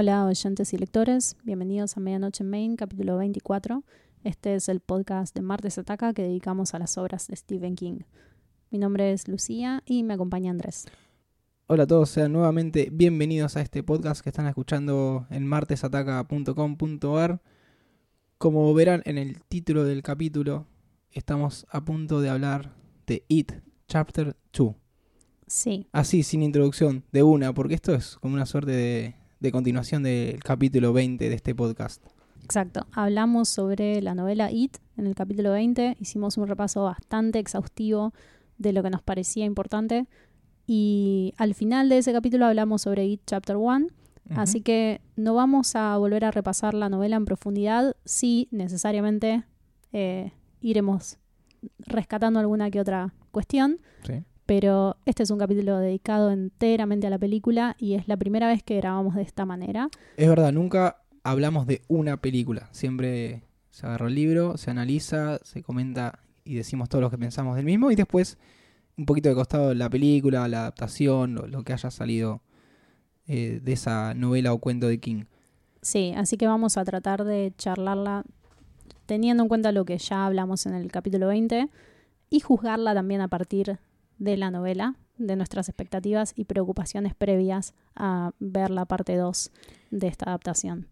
Hola oyentes y lectores, bienvenidos a Medianoche en Main, capítulo 24. Este es el podcast de Martes Ataca que dedicamos a las obras de Stephen King. Mi nombre es Lucía y me acompaña Andrés. Hola a todos, sean nuevamente bienvenidos a este podcast que están escuchando en martesataca.com.ar. Como verán en el título del capítulo, estamos a punto de hablar de It, Chapter 2. Sí, Así, sin introducción, de una, porque esto es como una suerte de, de continuación del capítulo 20 de este podcast. exacto. Hablamos sobre la novela It en el capítulo 20. Hicimos un repaso bastante exhaustivo de lo que nos parecía importante. Y al final de ese capítulo hablamos sobre It Chapter 1. Así que no vamos a volver a repasar la novela en profundidad. Sí, necesariamente eh, iremos rescatando alguna que otra cuestión. Sí. Pero este es un capítulo dedicado enteramente a la película y es la primera vez que grabamos de esta manera. Es verdad, nunca hablamos de una película. Siempre se agarra el libro, se analiza, se comenta y decimos todo lo que pensamos del mismo y después un poquito de costado la película, la adaptación, lo, lo que haya salido eh, de esa novela o cuento de King. Sí, así que vamos a tratar de charlarla teniendo en cuenta lo que ya hablamos en el capítulo 20 y juzgarla también a partir de la novela, de nuestras expectativas y preocupaciones previas a ver la parte 2 de esta adaptación.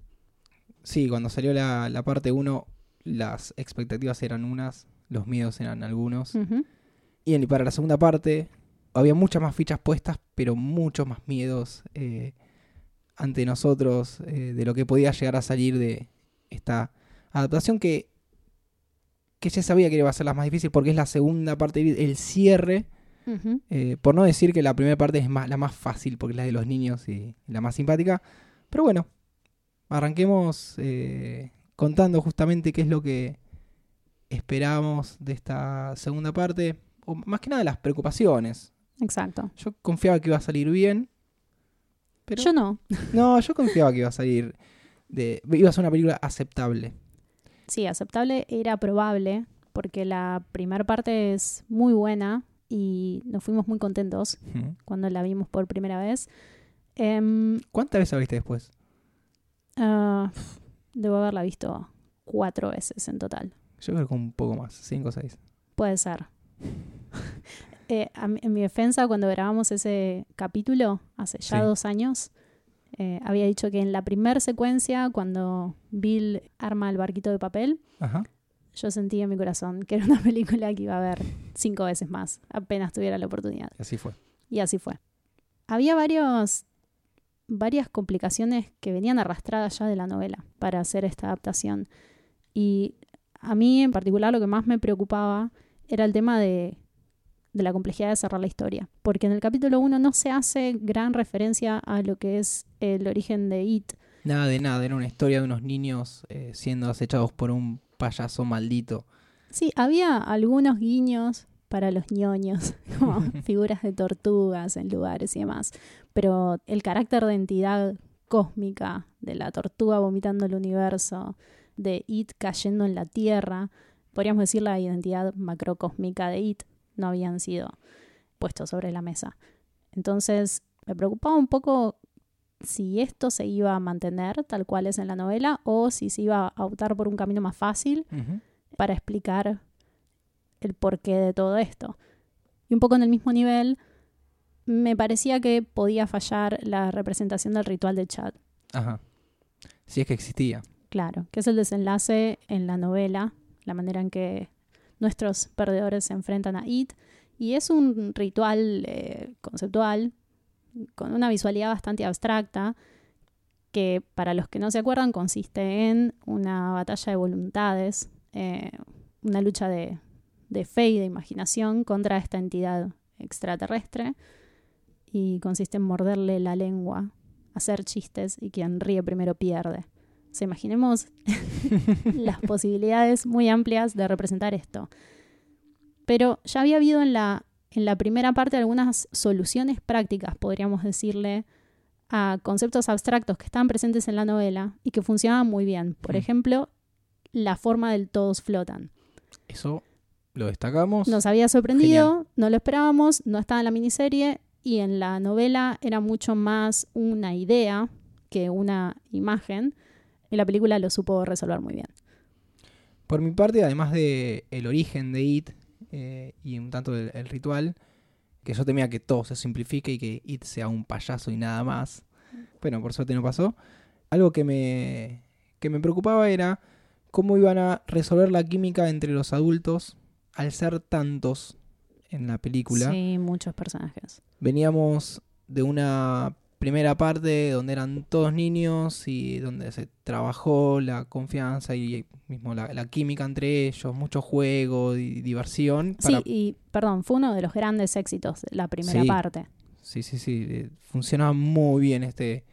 Sí, cuando salió la, la parte 1, las expectativas eran unas, los miedos eran algunos. Y en- para la segunda parte había muchas más fichas puestas, pero muchos más miedos eh, ante nosotros eh, de lo que podía llegar a salir de esta adaptación que, que ya sabía que iba a ser la más difícil porque es la segunda parte, el cierre. Eh, por no decir que la primera parte es más, la más fácil porque es la de los niños y, la más simpática. Pero bueno, arranquemos eh, contando justamente qué es lo que esperábamos de esta segunda parte. O más que nada las preocupaciones. Exacto. Yo confiaba que iba a salir bien. Pero Yo no. no, yo confiaba que iba a salir de iba a ser una película aceptable. Sí, aceptable era probable porque la primera parte es muy buena y nos fuimos muy contentos cuando la vimos por primera vez. Em, ¿Cuántas veces la viste después? ah, debo haberla visto cuatro veces en total. Yo creo que un poco más, cinco o seis. Puede ser. Eh, a en mi defensa, cuando grabamos ese capítulo, hace ya Sí. dos años, eh, había dicho que en la primera secuencia, cuando Bill arma el barquito de papel, Ajá. Yo sentí en mi corazón que era una película que iba a ver cinco veces más, apenas tuviera la oportunidad. Y así fue. Y así fue. Había varios, varias complicaciones que venían arrastradas ya de la novela para hacer esta adaptación. Y a mí en particular lo que más me preocupaba era el tema de, de la complejidad de cerrar la historia. Porque en el capítulo 1 no se hace gran referencia a lo que es el origen de It. Nada de nada, era una historia de unos niños eh, siendo acechados por un payaso maldito. Sí, había algunos guiños para los ñoños, como figuras de tortugas en lugares y demás. Pero el carácter de entidad cósmica, de la tortuga vomitando el universo, de It cayendo en la Tierra, podríamos decir la identidad macrocósmica de It, no habían sido puestos sobre la mesa. Entonces, me preocupaba un poco si esto se iba a mantener tal cual es en la novela o si se iba a optar por un camino más fácil para explicar el porqué de todo esto. Y un poco en el mismo nivel, me parecía que podía fallar la representación del ritual de Chad. Ajá. Si es que existía. Claro, que es el desenlace en la novela, la manera en que nuestros perdedores se enfrentan a It. Y es un ritual eh, conceptual, con una visualidad bastante abstracta, que para los que no se acuerdan consiste en una batalla de voluntades, eh, una lucha de, de fe y de imaginación contra esta entidad extraterrestre. Y consiste en morderle la lengua, hacer chistes y quien ríe primero pierde. O sea, imaginemos las posibilidades muy amplias de representar esto. Pero ya había habido en la, en la primera parte algunas soluciones prácticas, podríamos decirle, a conceptos abstractos que estaban presentes en la novela y que funcionaban muy bien. Por Mm. ejemplo, la forma del todos flotan. Eso lo destacamos. Nos había sorprendido, no lo esperábamos, no estaba en la miniserie y en la novela era mucho más una idea que una imagen. Y la película lo supo resolver muy bien. Por mi parte, además de el origen de It eh, y un tanto el, el ritual, que yo temía que todo se simplifique y que It sea un payaso y nada más. Bueno, por suerte no pasó. Algo que me, que me preocupaba era cómo iban a resolver la química entre los adultos al ser tantos en la película. Sí, muchos personajes. Veníamos de una primera parte donde eran todos niños y donde se trabajó la confianza y mismo la, la química entre ellos, mucho juego y diversión. para- Sí, y perdón, fue uno de los grandes éxitos la primera Sí. parte. Sí, sí, sí. eh, Funcionaba muy bien este,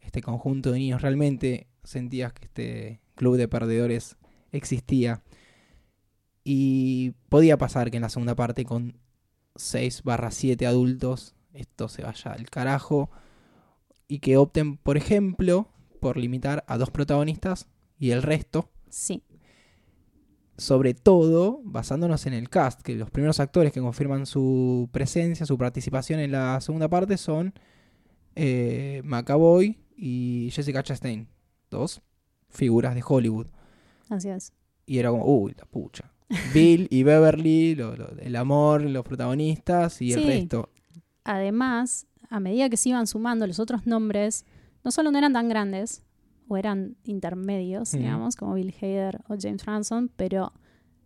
este conjunto de niños. Realmente sentías que este club de perdedores existía. Y podía pasar que en la segunda parte con 6 barra 7 adultos esto se vaya al carajo. Y que opten, por ejemplo, por limitar a dos protagonistas y el resto. Sí, Sobre todo basándonos en el cast, que los primeros actores que confirman su presencia, su participación en la segunda parte son eh, McAvoy y Jessica Chastain. Dos figuras de Hollywood. así es. Y era como, uy, la pucha. Bill y Beverly, lo- lo- el amor, los protagonistas y el resto. Además, a medida que se iban sumando los otros nombres, no solo no eran tan grandes, o eran intermedios, digamos, como Bill Hader o James Franson, pero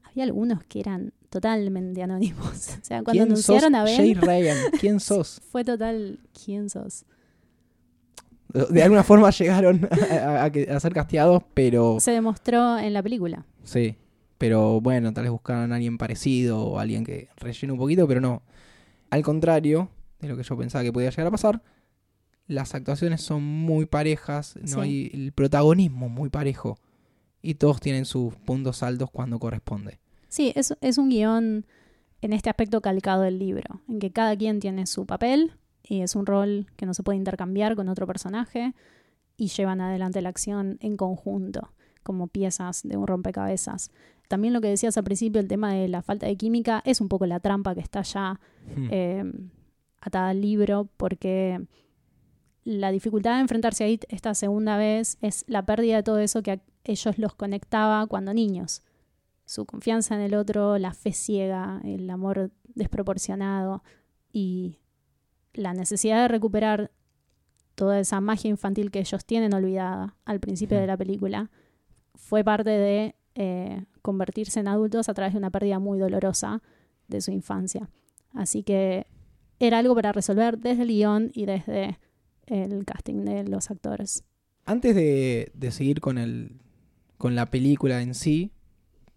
había algunos que eran totalmente anónimos. O sea, cuando ¿Quién sos anunciaron a Jay Ben, Ryan? ¿Quién sos? fue total, ¿quién sos? De alguna forma llegaron a, a que- a ser casteados, pero Se demostró en la película. Sí, pero bueno, tal vez buscaran a alguien parecido o alguien que rellene un poquito, pero no. Al contrario de lo que yo pensaba que podía llegar a pasar, las actuaciones son muy parejas, no Sí. hay el protagonismo muy parejo y todos tienen sus puntos altos cuando corresponde. Sí, es, es un guion en este aspecto calcado del libro, en que cada quien tiene su papel y es un rol que no se puede intercambiar con otro personaje y llevan adelante la acción en conjunto, como piezas de un rompecabezas. También lo que decías al principio, el tema de la falta de química, es un poco la trampa que está ya Hmm. eh, atada al libro, porque la dificultad de enfrentarse a IT esta segunda vez es la pérdida de todo eso que a ellos los conectaba cuando niños. Su confianza en el otro, la fe ciega, el amor desproporcionado y la necesidad de recuperar toda esa magia infantil que ellos tienen olvidada al principio de la película fue parte de eh, convertirse en adultos a través de una pérdida muy dolorosa de su infancia. Así que era algo para resolver desde el guion y desde el casting de los actores. Antes de, de seguir con, el, con la película en sí,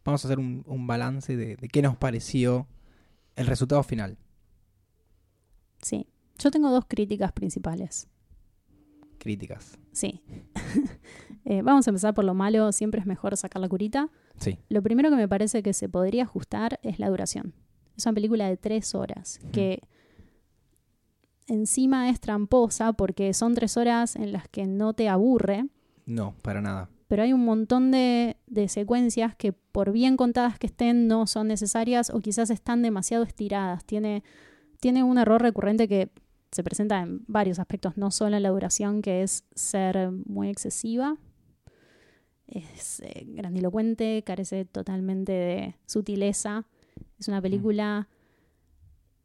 vamos a hacer un, un balance de, de qué nos pareció el resultado final. Sí. Yo tengo dos críticas principales. Críticas. Sí. Eh, vamos a empezar por lo malo. Siempre es mejor sacar la curita. Sí. Lo primero que me parece que se podría ajustar es la duración. Es una película de tres horas que encima es tramposa porque son tres horas en las que no te aburre, No, para nada. pero hay un montón de, de secuencias que por bien contadas que estén no son necesarias o quizás están demasiado estiradas. Tiene, tiene un error recurrente que se presenta en varios aspectos, no solo en la duración, que es ser muy excesiva. Es eh, grandilocuente, carece totalmente de sutileza. Es una película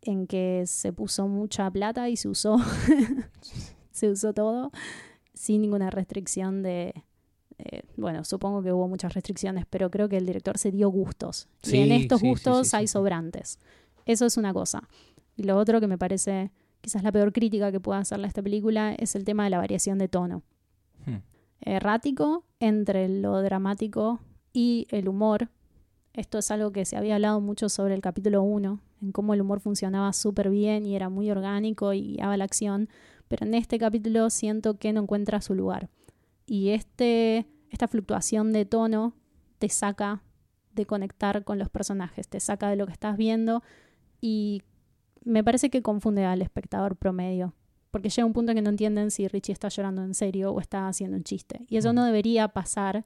en que se puso mucha plata y se usó, se usó todo sin ninguna restricción de, eh, bueno, supongo que hubo muchas restricciones, pero creo que el director se dio gustos. Sí, y en estos sí, gustos sí, hay sobrantes. Eso es una cosa. Y lo otro que me parece quizás la peor crítica que pueda hacerle a esta película es el tema de la variación de tono. Hmm. Errático entre lo dramático y el humor. Esto es algo que se había hablado mucho sobre el capítulo 1, en cómo el humor funcionaba súper bien y era muy orgánico y guiaba la acción, pero en este capítulo siento que no encuentra su lugar. Y este, esta fluctuación de tono te saca de conectar con los personajes, te saca de lo que estás viendo y me parece que confunde al espectador promedio, porque llega un punto en que no entienden si Richie está llorando en serio o está haciendo un chiste. Y eso Mm. no debería pasar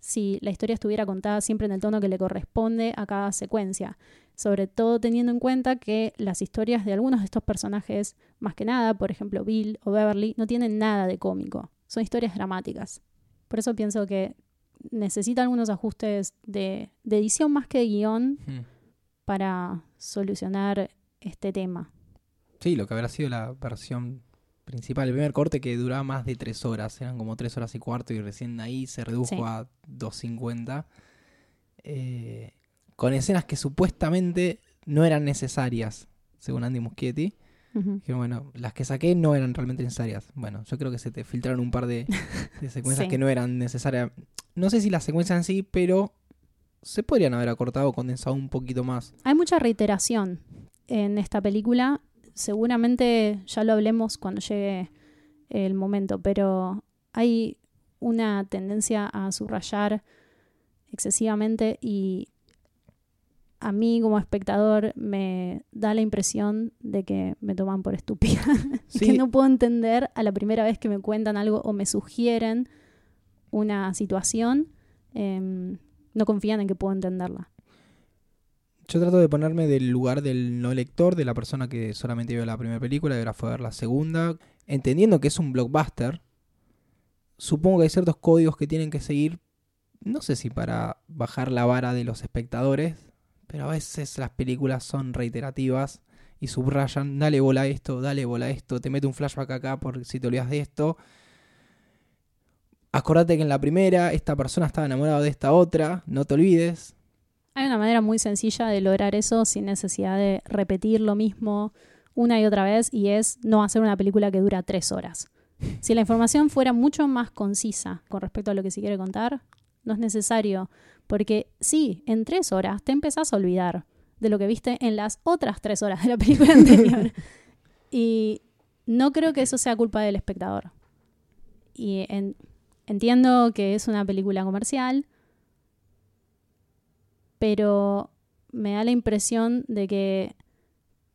si la historia estuviera contada siempre en el tono que le corresponde a cada secuencia, sobre todo teniendo en cuenta que las historias de algunos de estos personajes, más que nada, por ejemplo Bill o Beverly, no tienen nada de cómico. son historias dramáticas. Por eso pienso que necesita algunos ajustes de, de edición más que de guion Mm. para solucionar este tema. Sí, lo que habrá sido la versión principal. El primer corte que duraba más de tres horas. Eran como tres horas y cuarto y recién ahí se redujo Sí. a 2.50. Eh, con escenas que supuestamente no eran necesarias, según Andy Muschietti. Ujú. Que bueno, las que saqué no eran realmente necesarias. Bueno, yo creo que se te filtraron un par de, de secuencias Sí. que no eran necesarias. No sé si las secuencias en sí, pero se podrían haber acortado o condensado un poquito más. Hay mucha reiteración en esta película. Seguramente ya lo hablemos cuando llegue el momento, pero hay una tendencia a subrayar excesivamente y a mí como espectador me da la impresión de que me toman por estúpida. Sí. que no puedo entender a la primera vez que me cuentan algo o me sugieren una situación, em, no confían en que puedo entenderla. Yo trato de ponerme del lugar del no lector, de la persona que solamente vio la primera película y ahora fue a ver la segunda, entendiendo que es un blockbuster. Supongo que hay ciertos códigos que tienen que seguir, no sé si para bajar la vara de los espectadores, pero a veces las películas son reiterativas y subrayan, dale bola a esto, dale bola a esto, te mete un flashback acá por si te olvidas de esto. Acordate que en la primera esta persona estaba enamorada de esta otra, no te olvides. Hay una manera muy sencilla de lograr eso sin necesidad de repetir lo mismo una y otra vez y es no hacer una película que dura tres horas. Si la información fuera mucho más concisa con respecto a lo que se quiere contar, no es necesario, porque sí, en tres horas te empezás a olvidar de lo que viste en las otras tres horas de la película anterior. y no creo que eso sea culpa del espectador. Y en- entiendo que es una película comercial, pero me da la impresión de que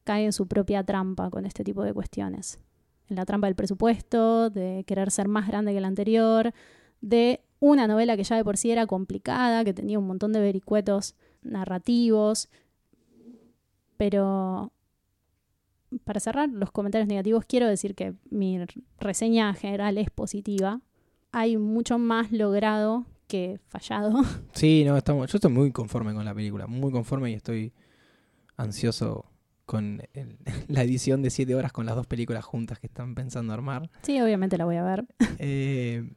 cae en su propia trampa con este tipo de cuestiones. En la trampa del presupuesto, de querer ser más grande que la anterior, de una novela que ya de por sí era complicada, que tenía un montón de vericuetos narrativos, pero para cerrar los comentarios negativos, quiero decir que mi reseña general es positiva. Hay mucho más logrado que fallado. Sí, no, estamos, yo estoy muy conforme con la película, muy conforme y estoy ansioso con el- la edición de 7 horas con las dos películas juntas que están pensando armar. Sí, obviamente la voy a ver. Eh,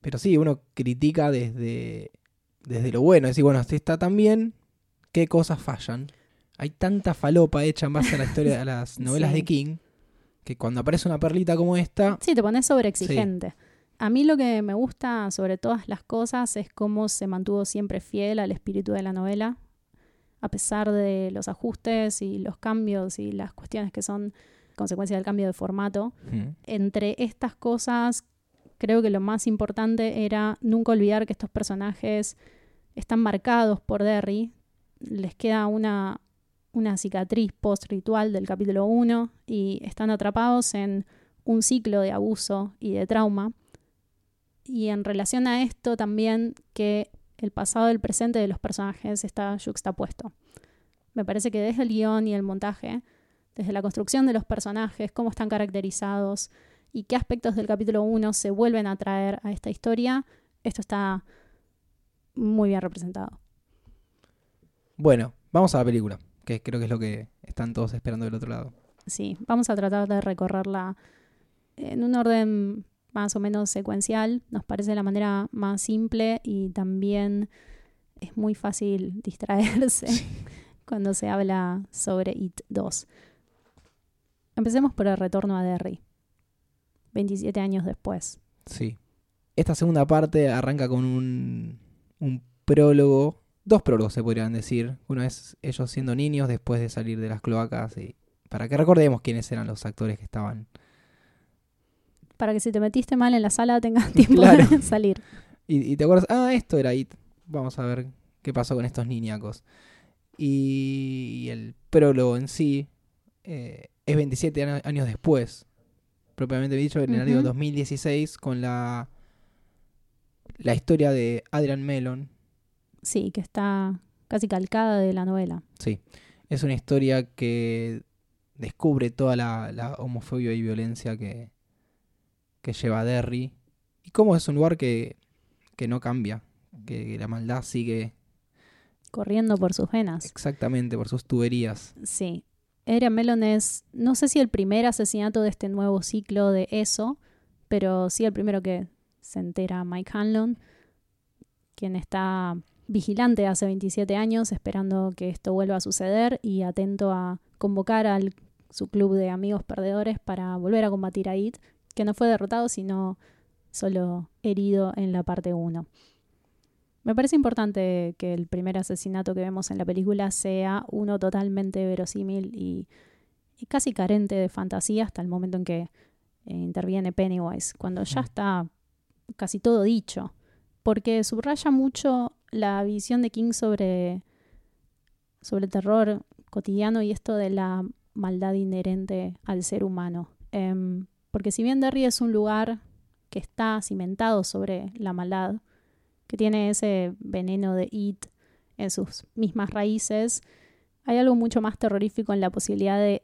pero sí, uno critica desde, desde lo bueno, es decir, bueno, si está tan bien, ¿qué cosas fallan? Hay tanta falopa hecha en base a la historia a las novelas Sí. de King que cuando aparece una perlita como esta, Sí, te pones sobreexigente. A mí lo que me gusta sobre todas las cosas es cómo se mantuvo siempre fiel al espíritu de la novela, a pesar de los ajustes y los cambios y las cuestiones que son consecuencia del cambio de formato. mm, Entre estas cosas, creo que lo más importante era nunca olvidar que estos personajes están marcados por Derry. Les queda una, una cicatriz post-ritual del capítulo 1 y están atrapados en un ciclo de abuso y de trauma. Y en relación a esto también que el pasado y el presente de los personajes está yuxtapuesto. Me parece que desde el guion y el montaje, desde la construcción de los personajes, cómo están caracterizados y qué aspectos del capítulo 1 se vuelven a traer a esta historia, esto está muy bien representado. bueno, vamos a la película, que creo que es lo que están todos esperando del otro lado. Sí, vamos a tratar de recorrerla en un orden más o menos secuencial. Nos parece la manera más simple y también es muy fácil distraerse cuando se habla sobre It 2. Empecemos por el retorno a Derry, 27 años después. Sí. Esta segunda parte arranca con un, un prólogo, dos prólogos se podrían decir. Uno es ellos siendo niños después de salir de las cloacas y para que recordemos quiénes eran los actores que estaban. Para que si te metiste mal en la sala tengas tiempo Claro. de salir. Y, y te acuerdas, ah, esto era It. Vamos a ver qué pasó con estos niñacos. Y el prólogo en sí eh, es 27 ana- años después. Propiamente dicho, en el año Ujú. 2016, con la, la historia de Adrian Mellon. Sí, que está casi calcada de la novela. Sí, es una historia que descubre toda la, la homofobia y violencia que, que lleva Derry y cómo es un lugar que, que no cambia, que la maldad sigue Corriendo por sus venas. exactamente por sus tuberías. Sí. Adrian Mellon es, no sé si el primer asesinato de este nuevo ciclo de eso, pero sí el primero que se entera Mike Hanlon, quien está vigilante hace 27 años esperando que esto vuelva a suceder y atento a convocar a su club de amigos perdedores para volver a combatir a It, que no fue derrotado sino solo herido en la parte 1. Me parece importante que el primer asesinato que vemos en la película sea uno totalmente verosímil y, y casi carente de fantasía hasta el momento en que eh, interviene Pennywise, cuando ya Mm. está casi todo dicho, porque subraya mucho la visión de King sobre, sobre el terror cotidiano y esto de la maldad inherente al ser humano. Em, porque si bien Derry es un lugar que está cimentado sobre la maldad, que tiene ese veneno de It en sus mismas raíces, hay algo mucho más terrorífico en la posibilidad de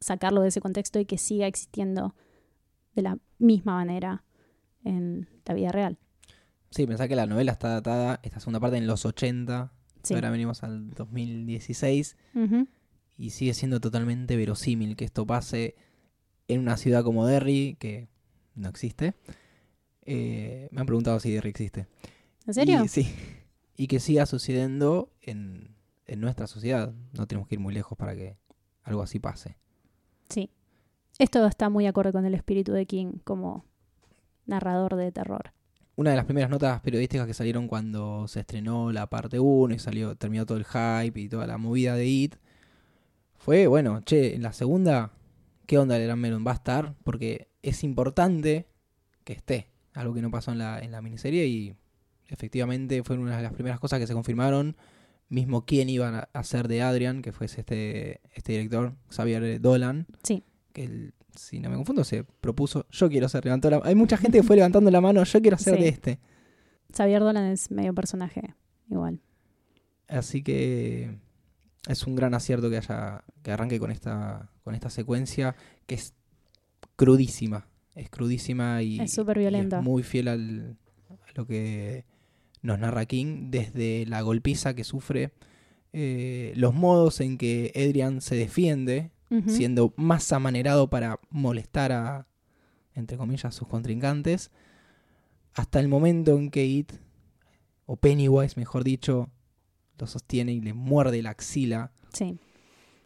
sacarlo de ese contexto y que siga existiendo de la misma manera en la vida real. Sí, pensá que la novela está datada, esta segunda parte, en los 80, Sí. ahora venimos al 2016, Ujú. y sigue siendo totalmente verosímil que esto pase en una ciudad como Derry, que no existe. Eh, me han preguntado si Derry existe. ¿En serio? Y, sí. Y que siga sucediendo en, en nuestra sociedad. No tenemos que ir muy lejos para que algo así pase. Sí. Esto está muy acorde con el espíritu de King como narrador de terror. Una de las primeras notas periodísticas que salieron cuando se estrenó la parte 1 y salió, terminó todo el hype y toda la movida de It, fue, bueno, che, en la segunda, ¿qué onda el Gran Melon? ¿Va a estar? Porque es importante que esté. Algo que no pasó en la, en la miniserie y efectivamente fue una de las primeras cosas que se confirmaron. Mismo quién iba a hacer de Adrian, que fue este, este director, Xavier Dolan. Sí. Que si no me confundo, se propuso, yo quiero ser, levantó la Hay mucha gente que fue levantando la mano, yo quiero ser Sí. de este. Xavier Dolan es medio personaje igual. Así que es un gran acierto que haya que arranque con esta con esta secuencia que es crudísima, es crudísima y Es súper violenta. muy fiel al, a lo que nos narra King desde la golpiza que sufre, eh, los modos en que Adrian se defiende, siendo más amanerado para molestar a entre comillas sus contrincantes, hasta el momento en que It o Pennywise, mejor dicho, lo sostiene y le muerde la axila. Sí.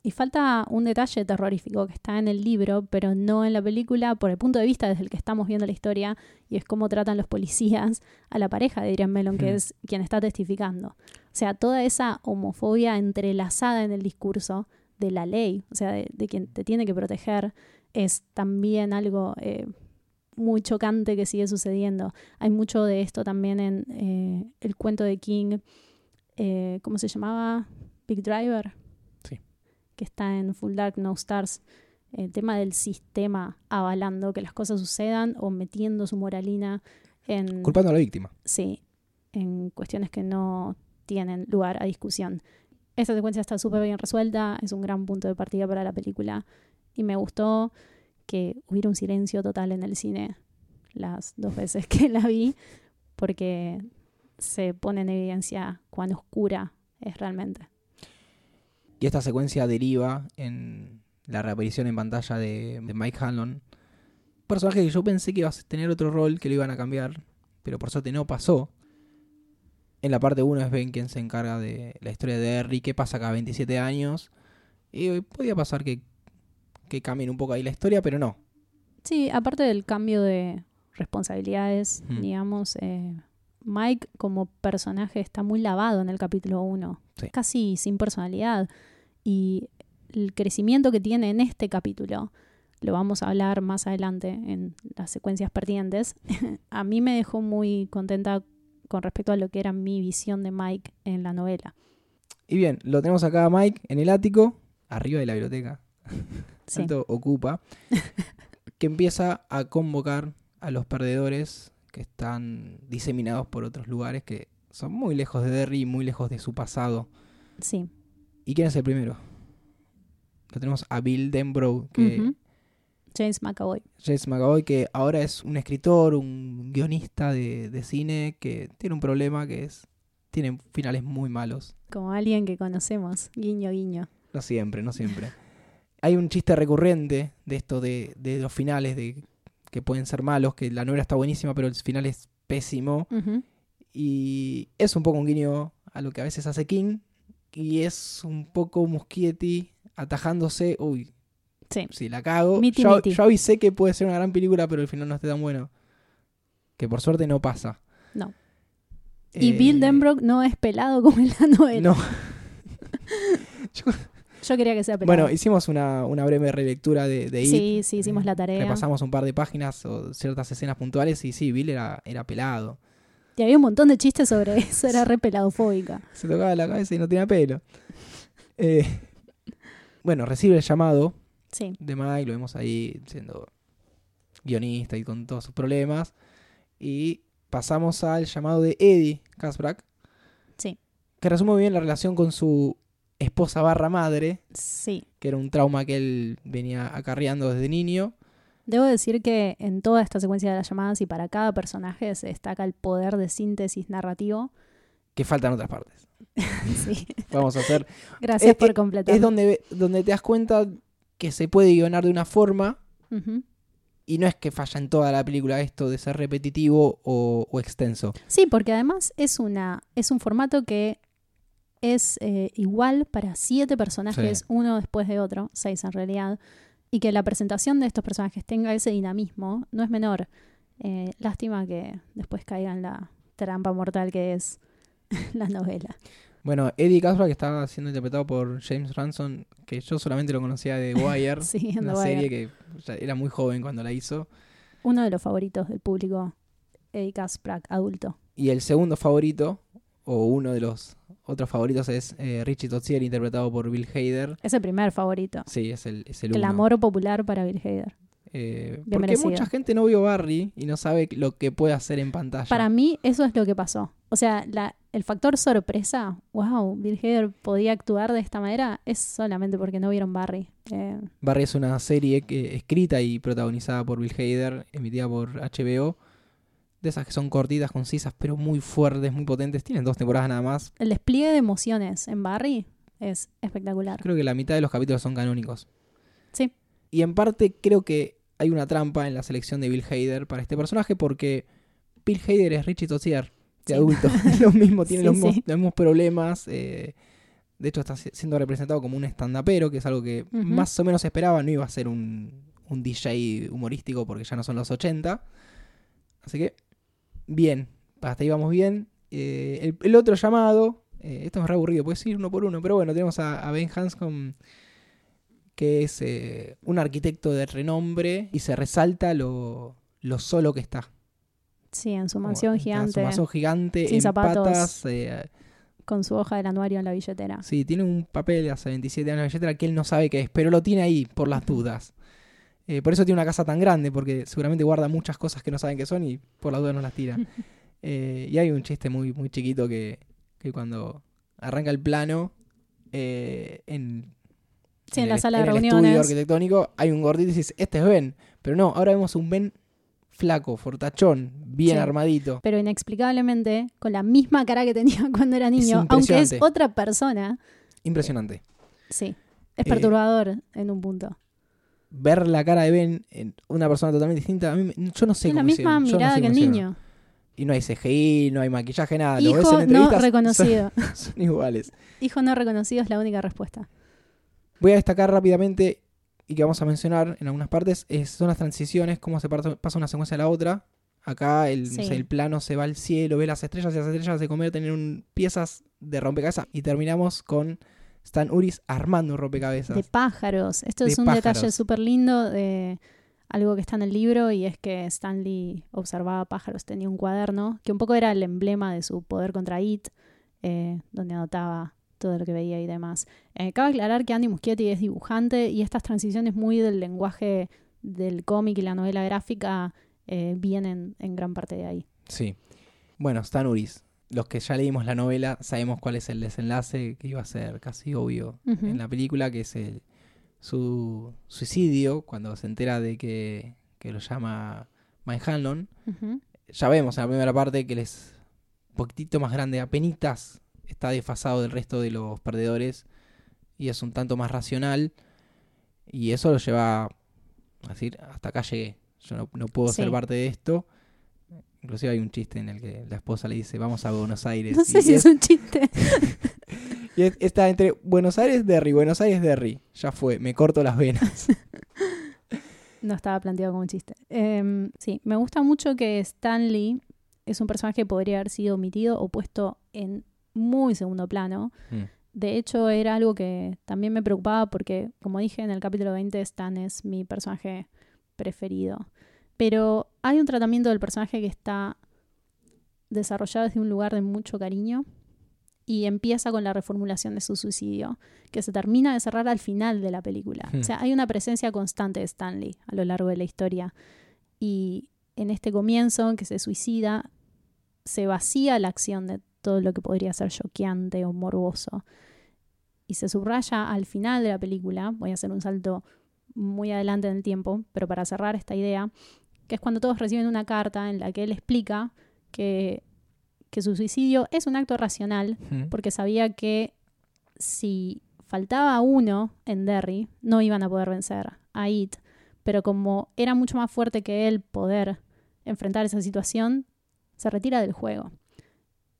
Y falta un detalle terrorífico que está en el libro, pero no en la película, por el punto de vista desde el que estamos viendo la historia, y es cómo tratan los policías a la pareja de Adrian Mellon, que Hmm. es quien está testificando. O sea, toda esa homofobia entrelazada en el discurso de la ley, o sea, de, de quien te tiene que proteger, es también algo eh, muy chocante que sigue sucediendo. Hay mucho de esto también en eh, el cuento de King, eh, ¿cómo se llamaba? Big Driver. Sí. Que está en Full Dark No Stars. El tema del sistema avalando que las cosas sucedan o metiendo su moralina en, Culpando a la víctima. sí, en cuestiones que no tienen lugar a discusión. Esta secuencia está súper bien resuelta, es un gran punto de partida para la película y me gustó que hubiera un silencio total en el cine las dos veces que la vi porque se pone en evidencia cuán oscura es realmente. Y esta secuencia deriva en la reaparición en pantalla de, de Mike Hanlon. Personaje que yo pensé que iba a tener otro rol, que lo iban a cambiar, pero por suerte no pasó. En la parte 1 es Ben quien se encarga de la historia de Harry, qué pasa cada 27 años. Y podía pasar que, que cambien un poco ahí la historia, pero no. Sí, aparte del cambio de responsabilidades, Mm. digamos, eh, Mike como personaje está muy lavado en el capítulo 1, Sí. casi sin personalidad. Y el crecimiento que tiene en este capítulo, lo vamos a hablar más adelante en las secuencias pertinentes, a mí me dejó muy contenta con respecto a lo que era mi visión de Mike en la novela. Y bien, lo tenemos acá a Mike en el ático, arriba de la biblioteca. Sí. Alto ocupa. que empieza a convocar a los perdedores que están diseminados por otros lugares que son muy lejos de Derry y muy lejos de su pasado. Sí. ¿Y quién es el primero? Lo tenemos a Bill Denbrough, que. James McAvoy. James McAvoy, que ahora es un escritor, un guionista de, de cine que tiene un problema que es. Tiene finales muy malos. Como alguien que conocemos. Guiño, guiño. No siempre, no siempre. Hay un chiste recurrente de esto de, de los finales, de que pueden ser malos, que la novela está buenísima, pero el final es pésimo. Y es un poco un guiño a lo que a veces hace King. Y es un poco Muschietti atajándose. Uy, Sí. si la cago. Miti, yo, miti. yo avisé que puede ser una gran película, pero el final no esté tan bueno. Que por suerte no pasa. No. Y Eh, Bill Denbrock no es pelado como en la novela. No. Yo quería que sea pelado. Bueno, hicimos una, una breve relectura de, de It. sí, sí, hicimos la tarea. Repasamos un par de páginas o ciertas escenas puntuales y sí, Bill era, era pelado. Y había un montón de chistes sobre eso, era re peladofóbica. Se tocaba la cabeza y no tenía pelo. Eh, bueno, recibe el llamado Sí, de Mike, lo vemos ahí siendo guionista y con todos sus problemas. Y pasamos al llamado de Eddie Kasbrak, sí, que resume muy bien la relación con su esposa barra madre, sí. que era un trauma que él venía acarreando desde niño. Debo decir que en toda esta secuencia de las llamadas y para cada personaje se destaca el poder de síntesis narrativo. Que faltan otras partes. Sí, Vamos a hacer. gracias por completar. Es donde, donde te das cuenta que se puede guionar de una forma y no es que falla en toda la película esto de ser repetitivo o, o extenso. Sí, porque además es, una, es un formato que es eh, igual para siete personajes, Sí. uno después de otro, seis en realidad, y que la presentación de estos personajes tenga ese dinamismo no es menor. Eh, lástima que después caiga en la trampa mortal que es la novela. Bueno, Eddie Kasbrak estaba siendo interpretado por James Ransom, que yo solamente lo conocía de Wire, Sí, una The Wire. serie que era muy joven cuando la hizo. Uno de los favoritos del público, Eddie Kasprak, adulto. Y el segundo favorito, o uno de los otros favoritos, es eh, Richie Tozier, interpretado por Bill Hader. Es el primer favorito. Sí, es el, es el El uno. amor popular para Bill Hader. Eh, porque merecido. mucha gente no vio Barry y no sabe lo que puede hacer en pantalla. Para mí, eso es lo que pasó. O sea, la- el factor sorpresa, wow, Bill Hader podía actuar de esta manera, es solamente porque no vieron Barry. Eh, Barry es una serie que, escrita y protagonizada por Bill Hader, emitida por HBO. De esas que son cortitas, concisas, pero muy fuertes, muy potentes. Tienen dos temporadas nada más. el despliegue de emociones en Barry es espectacular. Creo que la mitad de los capítulos son canónicos. Sí. Y en parte creo que hay una trampa en la selección de Bill Hader para este personaje porque Bill Hader es Richie Tozier de Sí. adulto. lo mismo, tiene Sí, los, mismos, sí. los mismos problemas. eh, de hecho, está si- siendo representado como un stand-upero, que es algo que más o menos esperaba. No iba a ser un, un DJ humorístico porque ya no son los 80. Así que, bien. Hasta ahí vamos bien. Eh, el, el otro llamado, eh, esto es re aburrido, puedes ir uno por uno, pero bueno, tenemos a, a Ben Hanscom, que es eh, un arquitecto de renombre y se resalta lo, lo solo que está. Sí, en su Como mansión está en gigante, Su mansión gigante, sin en zapatos. patas. con su hoja del anuario en la billetera. sí, tiene un papel de hace 27 años de billetera que él no sabe qué es, pero lo tiene ahí por las dudas. Eh, por eso tiene una casa tan grande, porque seguramente guarda muchas cosas que no saben qué son y por las dudas no las tira. Eh, y hay un chiste muy, muy chiquito que, que cuando arranca el plano eh, en, Sí, en la el- sala de el estudio reuniones. arquitectónico hay un gordito y dices, este es Ben. Pero no, ahora vemos un Ben flaco, fortachón, bien Sí. armadito. Pero inexplicablemente, con la misma cara que tenía cuando era niño, aunque es otra persona, Impresionante. sí, es perturbador en un punto. Ver la cara de Ben en una persona totalmente distinta, a mí, yo no sé Es la cómo misma hicieron, yo no mirada sé que el cómo hicieron. niño. Y no hay CGI, no hay maquillaje, nada. Lo ves Hijo en no entrevistas, reconocido. Son, son iguales. Hijo no reconocido es la única respuesta. Voy a destacar rápidamente y que vamos a mencionar en algunas partes es, son las transiciones, cómo se pasa una secuencia a la otra. Acá el, no el plano se va al cielo, ve las estrellas y las estrellas se convierten en un- piezas de rompecabezas. Y terminamos con Stan Uris armando un rompecabezas. De pájaros. Esto De es un pájaros. detalle súper lindo de algo que está en el libro y es que Stanley observaba pájaros, tenía un cuaderno que un poco era el emblema de su poder contra It, eh, donde anotaba todo lo que veía y demás. Eh, cabe aclarar que Andy Muschietti es dibujante y estas transiciones muy del lenguaje del cómic y la novela gráfica eh, vienen en gran parte de ahí. Sí. Bueno, Stan Uris. Los que ya leímos la novela sabemos cuál es el desenlace que iba a ser casi obvio en la película, que es el, su suicidio, cuando se entera de que, que lo llama Mike Hanlon, ya vemos en la primera parte que él es un poquitito más grande, apenitas está desfasado del resto de los perdedores y es un tanto más racional y eso lo lleva a decir, hasta acá llegué, yo no, no puedo ser Sí. parte de esto. Inclusive hay un chiste en el que la esposa le dice, vamos a Buenos Aires. No y sé si es- es un chiste. y es- está entre Buenos Aires, Derry, Buenos Aires, Derry. Ya fue, me corto las venas. No estaba planteado como un chiste. Em, sí, me gusta mucho que Stanley es un personaje que podría haber sido omitido o puesto en muy segundo plano. Mm. De hecho, era algo que también me preocupaba porque, como dije en el capítulo 20, Stan es mi personaje preferido. Pero hay un tratamiento del personaje que está desarrollado desde un lugar de mucho cariño y empieza con la reformulación de su suicidio, que se termina de cerrar al final de la película. Hmm. O sea, hay una presencia constante de Stanley a lo largo de la historia. Y en este comienzo, en que se suicida, se vacía la acción de todo lo que podría ser choqueante o morboso. Y se subraya al final de la película, voy a hacer un salto muy adelante en el tiempo, pero para cerrar esta idea, que es cuando todos reciben una carta en la que él explica que, que su suicidio es un acto racional Mm. porque sabía que si faltaba uno en Derry, no iban a poder vencer a It. Pero como era mucho más fuerte que él poder enfrentar esa situación, se retira del juego.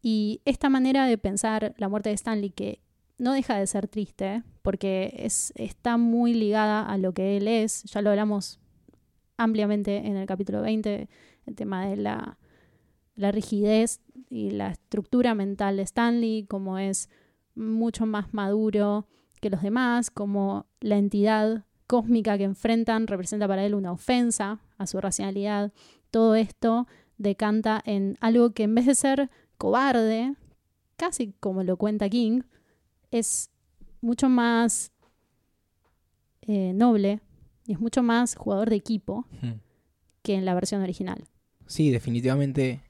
Y esta manera de pensar la muerte de Stanley, que no deja de ser triste, porque es, está muy ligada a lo que él es, ya lo hablamos ampliamente en el capítulo 20, el tema de la, la rigidez y la estructura mental de Stanley, como es mucho más maduro que los demás, como la entidad cósmica que enfrentan representa para él una ofensa a su racionalidad. Todo esto decanta en algo que en vez de ser cobarde, casi como lo cuenta King, es mucho más eh, noble y es mucho más jugador de equipo Mm. que en la versión original. Sí, definitivamente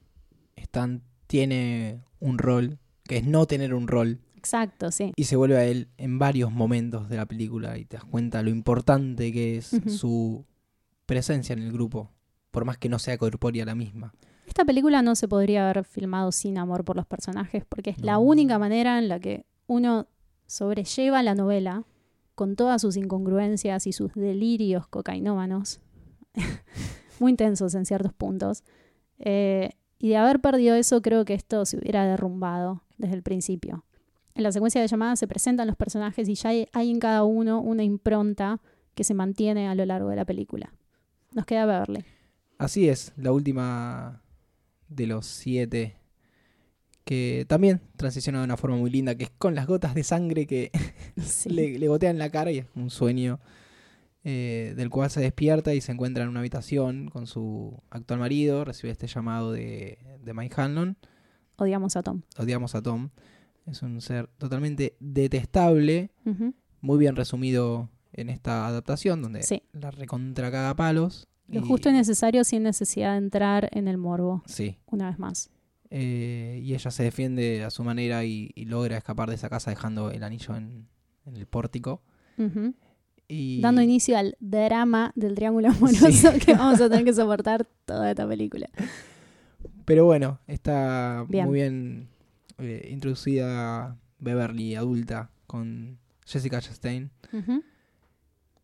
Stan tiene un rol, que es no tener un rol, Exacto, sí. y se vuelve a él en varios momentos de la película y te das cuenta lo importante que es su presencia en el grupo, por más que no sea corpórea la misma. Esta película no se podría haber filmado sin amor por los personajes, porque es la única manera en la que uno sobrelleva la novela con todas sus incongruencias y sus delirios cocainómanos, muy intensos en ciertos puntos. Eh, y de haber perdido eso, creo que esto se hubiera derrumbado desde el principio. En la secuencia de llamadas se presentan los personajes y ya hay, hay en cada uno una impronta que se mantiene a lo largo de la película. Nos queda verle. Así es, la última de los siete que también transiciona de una forma muy linda, que es con las gotas de sangre que Sí. le, le gotean la cara y es un sueño eh, del cual se despierta y se encuentra en una habitación con su actual marido, recibe este llamado de, de Mike Hanlon, Odiamos a Tom. odiamos a Tom, es un ser totalmente detestable, muy bien resumido en esta adaptación, donde Sí. la recontra caga palos. Lo y- justo y necesario sin necesidad de entrar en el morbo, Sí, una vez más. Eh, y ella se defiende a su manera y, y logra escapar de esa casa dejando el anillo en, en el pórtico. Y Dando inicio al drama del triángulo amoroso Sí. que vamos a tener que soportar toda esta película. Pero bueno, está Bien. muy bien eh, introducida Beverly adulta con Jessica Chastain.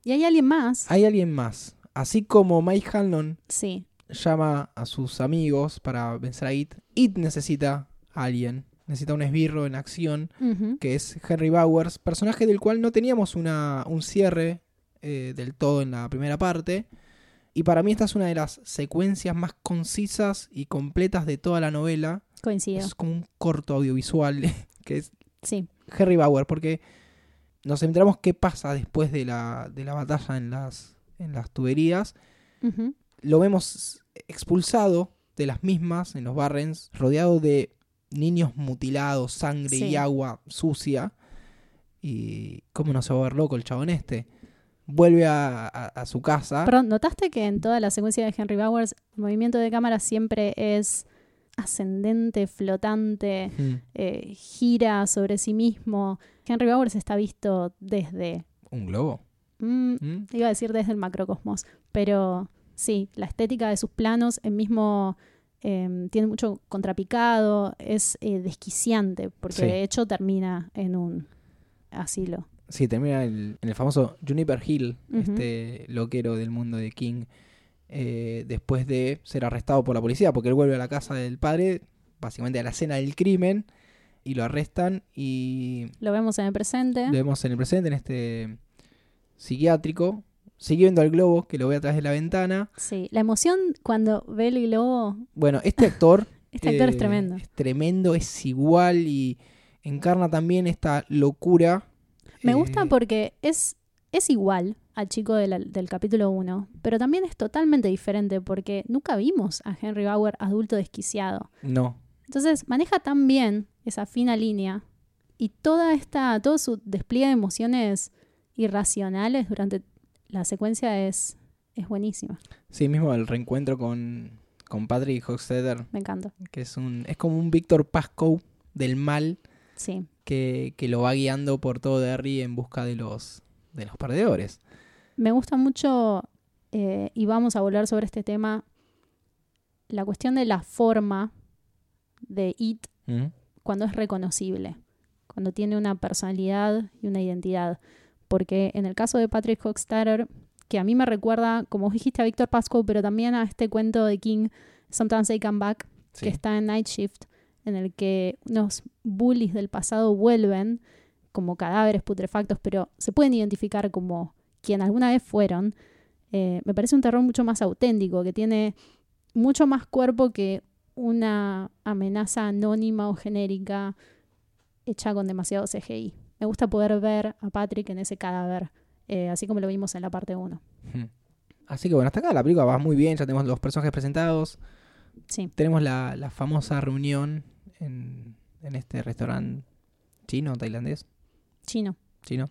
¿Y hay alguien más? Hay alguien más. Así como Mike Hanlon Sí. llama a sus amigos para vencer a It, It necesita a alguien. Necesita un esbirro en acción, que es Henry Bowers, personaje del cual no teníamos una, un cierre eh, del todo en la primera parte. Y para mí esta es una de las secuencias más concisas y completas de toda la novela. Coincido. Es como un corto audiovisual que es Sí. Harry Bauer, porque nos enteramos qué pasa después de la, de la batalla en las, en las tuberías. Lo vemos expulsado de las mismas en los Barrens, rodeado de niños mutilados, sangre Sí. y agua sucia. Y cómo no se va a ver loco el chabón este. Vuelve a, a- a su casa. Perdón, ¿notaste que en toda la secuencia de Henry Bowers el movimiento de cámara siempre es ascendente, flotante, Mm, eh, gira sobre sí mismo? Henry Bowers está visto desde ¿Un globo? Mm, ¿Mm? iba a decir desde el macrocosmos, pero sí, la estética de sus planos, el mismo em, tiene mucho contrapicado, es eh, desquiciante, porque Sí. de hecho termina en un asilo. Sí, termina el- en el famoso Juniper Hill, este loquero del mundo de King, eh, después de ser arrestado por la policía, porque él vuelve a la casa del padre, básicamente a la escena del crimen, y lo arrestan y Lo vemos en el presente. lo vemos en el presente, en este psiquiátrico, siguiendo al globo que lo ve a través de la ventana. Sí, la emoción cuando ve el globo, Bueno, este actor este actor es eh, tremendo. Es tremendo, es igual y encarna también esta locura. Me eh, gusta porque es, es igual al chico de la- del capítulo 1, pero también es totalmente diferente porque nunca vimos a Henry Bauer adulto desquiciado. No, Entonces maneja tan bien esa fina línea y toda esta, todo su despliegue de emociones irracionales durante la secuencia es, es buenísima. sí, mismo el reencuentro con, con Patrick Hockstetter, Me encanta. que es un es como un Víctor Pascoe del mal Sí. que, que lo va guiando por todo Derry en busca de los, de los perdedores. Me gusta mucho, eh, y vamos a volver sobre este tema, la cuestión de la forma de It ¿Mm? cuando es reconocible, cuando tiene una personalidad y una identidad. Porque en el caso de Patrick Hockstatter, que a mí me recuerda, como dijiste, a Víctor Pascoe, pero también a este cuento de King, Sometimes They Come Back, Sí. que está en Night Shift, en el que unos bullies del pasado vuelven como cadáveres putrefactos, pero se pueden identificar como quien alguna vez fueron. Eh, me parece un terror mucho más auténtico, que tiene mucho más cuerpo que una amenaza anónima o genérica hecha con demasiado CGI. Me gusta poder ver a Patrick en ese cadáver, eh, así como lo vimos en la parte 1. Ujú. Así que bueno, hasta acá la película va muy bien, ya tenemos los personajes presentados, Sí, tenemos la, la famosa reunión en, en este restaurante chino, tailandés, chino. chino,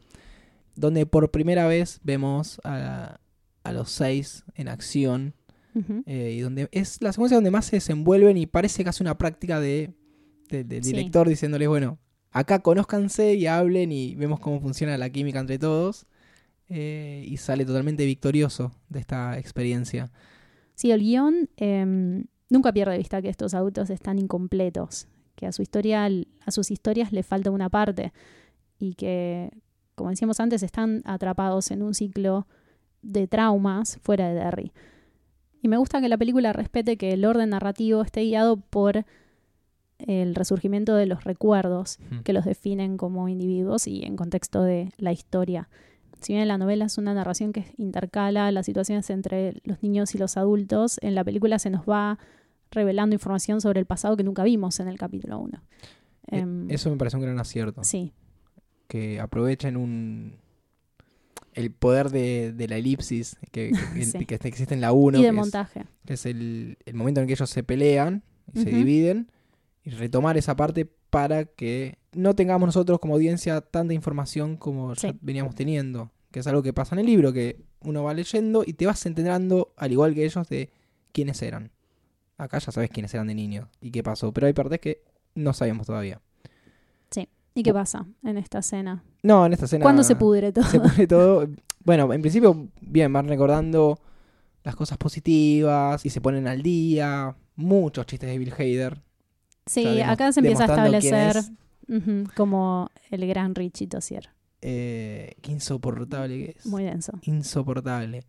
donde por primera vez vemos a, a los seis en acción eh, y donde es la secuencia donde más se desenvuelven y parece casi una práctica de, de- del Sí. director diciéndoles, bueno, acá conózcanse y hablen y vemos cómo funciona la química entre todos eh, y sale totalmente victorioso de esta experiencia. Sí, el guion em, nunca pierde de vista que estos autos están incompletos, que a su historia, a sus historias le falta una parte y que, como decíamos antes, están atrapados en un ciclo de traumas fuera de Derry. Y me gusta que la película respete que el orden narrativo esté guiado por el resurgimiento de los recuerdos que los definen como individuos y en contexto de la historia. Si bien la novela es una narración que intercala las situaciones entre los niños y los adultos, en la película se nos va revelando información sobre el pasado que nunca vimos en el capítulo 1. Eh, Eso me parece un gran acierto. sí, Que aprovechen un el poder de, de la elipsis que, que, Sí. que existe en la 1, y de que es, montaje. que es el, el momento en que ellos se pelean y se dividen, y retomar esa parte para que no tengamos nosotros como audiencia tanta información como ya Sí. veníamos teniendo, que es algo que pasa en el libro, que uno va leyendo y te vas enterando, al igual que ellos, de quiénes eran. Acá ya sabes quiénes eran de niños y qué pasó, pero hay partes que no sabemos todavía. ¿Y qué pasa en esta escena? No, en esta escena... ¿Cuándo se pudre todo? se pone todo. Bueno, en principio, bien, van recordando las cosas positivas y se ponen al día. Muchos chistes de Bill Hader. Sí, O sea, demo- acá se empieza a establecer es. como el gran Richie Tossier. Eh, qué insoportable que es. Muy denso. Insoportable.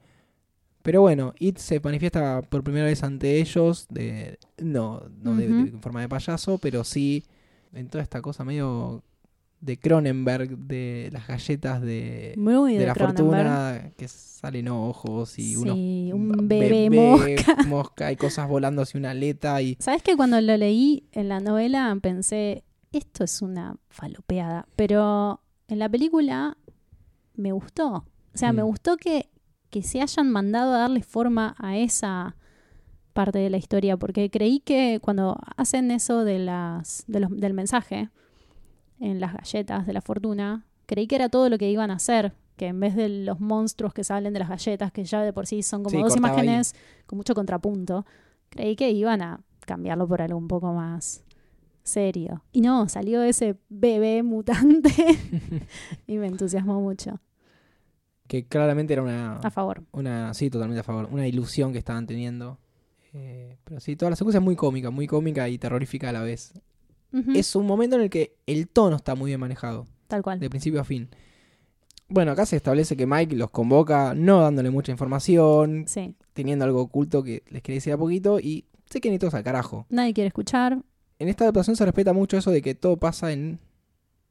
Pero bueno, It se manifiesta por primera vez ante ellos. De, no, no Ujú. de- en forma de payaso, pero sí en toda esta cosa medio de Cronenberg, de las galletas de, de de, la Cronenberg. fortuna que salen ojos y unos Sí, un b- bebé mosca. mosca y cosas volando hacia una aleta y ¿Sabes que cuando lo leí en la novela pensé, esto es una falopeada? Pero en la película me gustó. O sea, me Mm. gustó que, que se hayan mandado a darle forma a esa parte de la historia, porque creí que cuando hacen eso de las, de los- del mensaje en las galletas de la fortuna, creí que era todo lo que iban a hacer, que en vez de los monstruos que salen de las galletas, que ya de por sí son como Sí, dos ahí. imágenes con mucho contrapunto, creí que iban a cambiarlo por algo un poco más serio. Y no, salió ese bebé mutante y me entusiasmó mucho. Que claramente era una, A favor. una sí, totalmente a favor, una ilusión que estaban teniendo. Eh, pero sí, toda la secuencia es muy cómica, muy cómica y terrorífica a la vez. Es un momento en el que el tono está muy bien manejado, Tal cual. de principio a fin. Bueno, acá se establece que Mike los convoca no dándole mucha información, Sí. teniendo algo oculto que les quiere decir a poquito y se quieren ir todos al carajo. Nadie quiere escuchar. En esta adaptación se respeta mucho eso de que todo pasa en,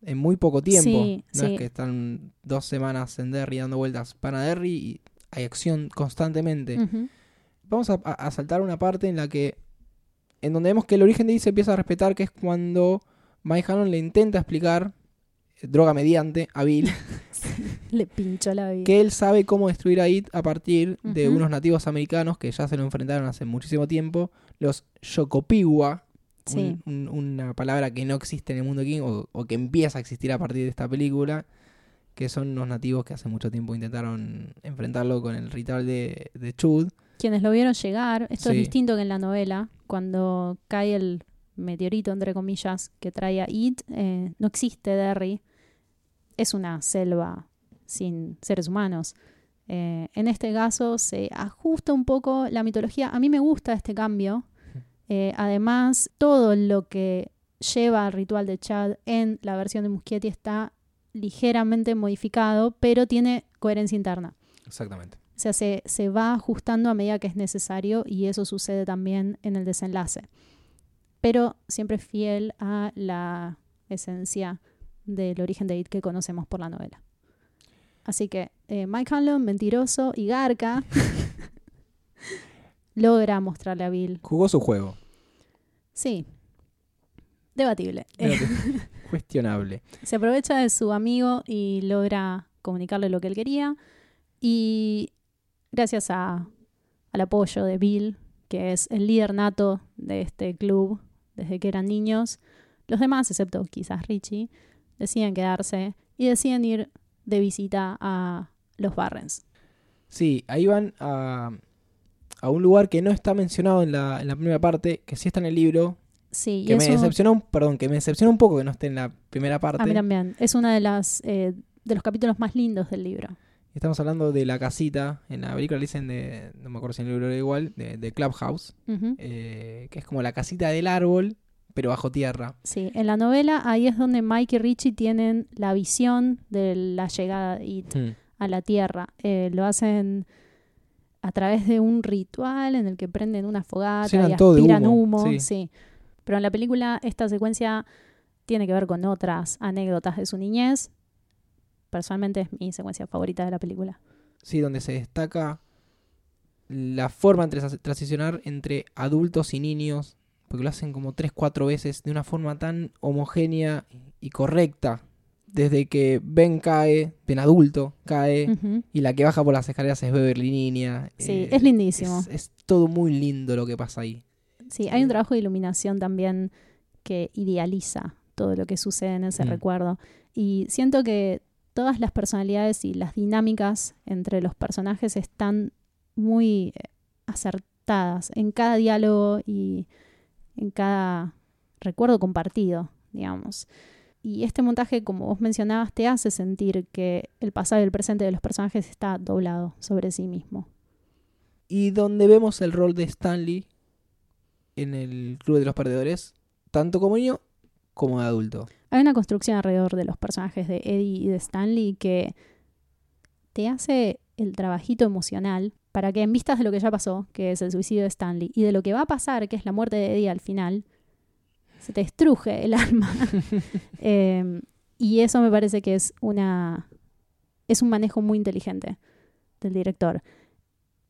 en muy poco tiempo. Sí, no sí. es que están dos semanas en Derry dando vueltas para Derry y hay acción constantemente. Vamos a, a- a saltar una parte en la que. En donde vemos que el origen de I se empieza a respetar, que es cuando Mike Hanlon le intenta explicar, eh, droga mediante, a Bill, Le pinchó la vida. que él sabe cómo destruir a It a partir de unos nativos americanos que ya se lo enfrentaron hace muchísimo tiempo, los Yokopiwa, Sí. un- una palabra que no existe en el mundo King o, o que empieza a existir a partir de esta película, que son unos nativos que hace mucho tiempo intentaron enfrentarlo con el ritual de, de Chud. Quienes lo vieron llegar, esto es distinto que en la novela, cuando cae el meteorito, entre comillas, que trae a It, eh, no existe Derry, es una selva sin seres humanos. Eh, en este caso se ajusta un poco la mitología. A mí me gusta este cambio. Eh, además, todo lo que lleva al ritual de Chad en la versión de Muschietti está ligeramente modificado, pero tiene coherencia interna. Exactamente. Sea, se, se va ajustando a medida que es necesario y eso sucede también en el desenlace. Pero siempre fiel a la esencia del origen de It que conocemos por la novela. Así que eh, Mike Hanlon, mentiroso y garca, logra mostrarle a Bill. Jugó su juego. Sí, debatible. Cuestionable. se aprovecha de su amigo y logra comunicarle lo que él quería. Y gracias a, al apoyo de Bill, que es el líder nato de este club desde que eran niños, los demás, excepto quizás Richie, deciden quedarse y deciden ir de visita a los Barrens. Sí, ahí van a, a un lugar que no está mencionado en la, en la primera parte, que sí está en el libro, Sí, y que me eso decepcionó, un- perdón, que me decepcionó un poco que no esté en la primera parte. a mí también. Es uno de, las, eh, de los capítulos más lindos del libro. Estamos hablando de la casita, en la película le dicen de, no me acuerdo si en el libro era igual, de, de Clubhouse, eh, que es como la casita del árbol, pero bajo tierra. Sí, en la novela ahí es donde Mike y Richie tienen la visión de la llegada de It a la Tierra. Eh, lo hacen a través de un ritual en el que prenden una fogata Llenan y aspiran humo, humo. sí. sí. Pero en la película esta secuencia tiene que ver con otras anécdotas de su niñez. Personalmente es mi secuencia favorita de la película. Sí, donde se destaca la forma de transicionar entre adultos y niños, porque lo hacen como tres, cuatro veces de una forma tan homogénea y correcta. Desde que Ben cae, Ben adulto cae, y la que baja por las escaleras es Beverly Niña. Sí, Eh, es lindísimo. Es, es todo muy lindo lo que pasa ahí. Sí, hay un trabajo de iluminación también que idealiza todo lo que sucede en ese Mm. recuerdo. Y siento que todas las personalidades y las dinámicas entre los personajes están muy eh, acertadas en cada diálogo y en cada recuerdo compartido, digamos. Y este montaje, como vos mencionabas, te hace sentir que el pasado y el presente de los personajes está doblado sobre sí mismo. Y donde vemos el rol de Stanley en el Club de los Perdedores, tanto como niño como de adulto. Hay una construcción alrededor de los personajes de Eddie y de Stanley que te hace el trabajito emocional para que en vistas de lo que ya pasó, que es el suicidio de Stanley, y de lo que va a pasar, que es la muerte de Eddie al final, se te estruje el alma. Eh, y eso me parece que es una es un manejo muy inteligente del director.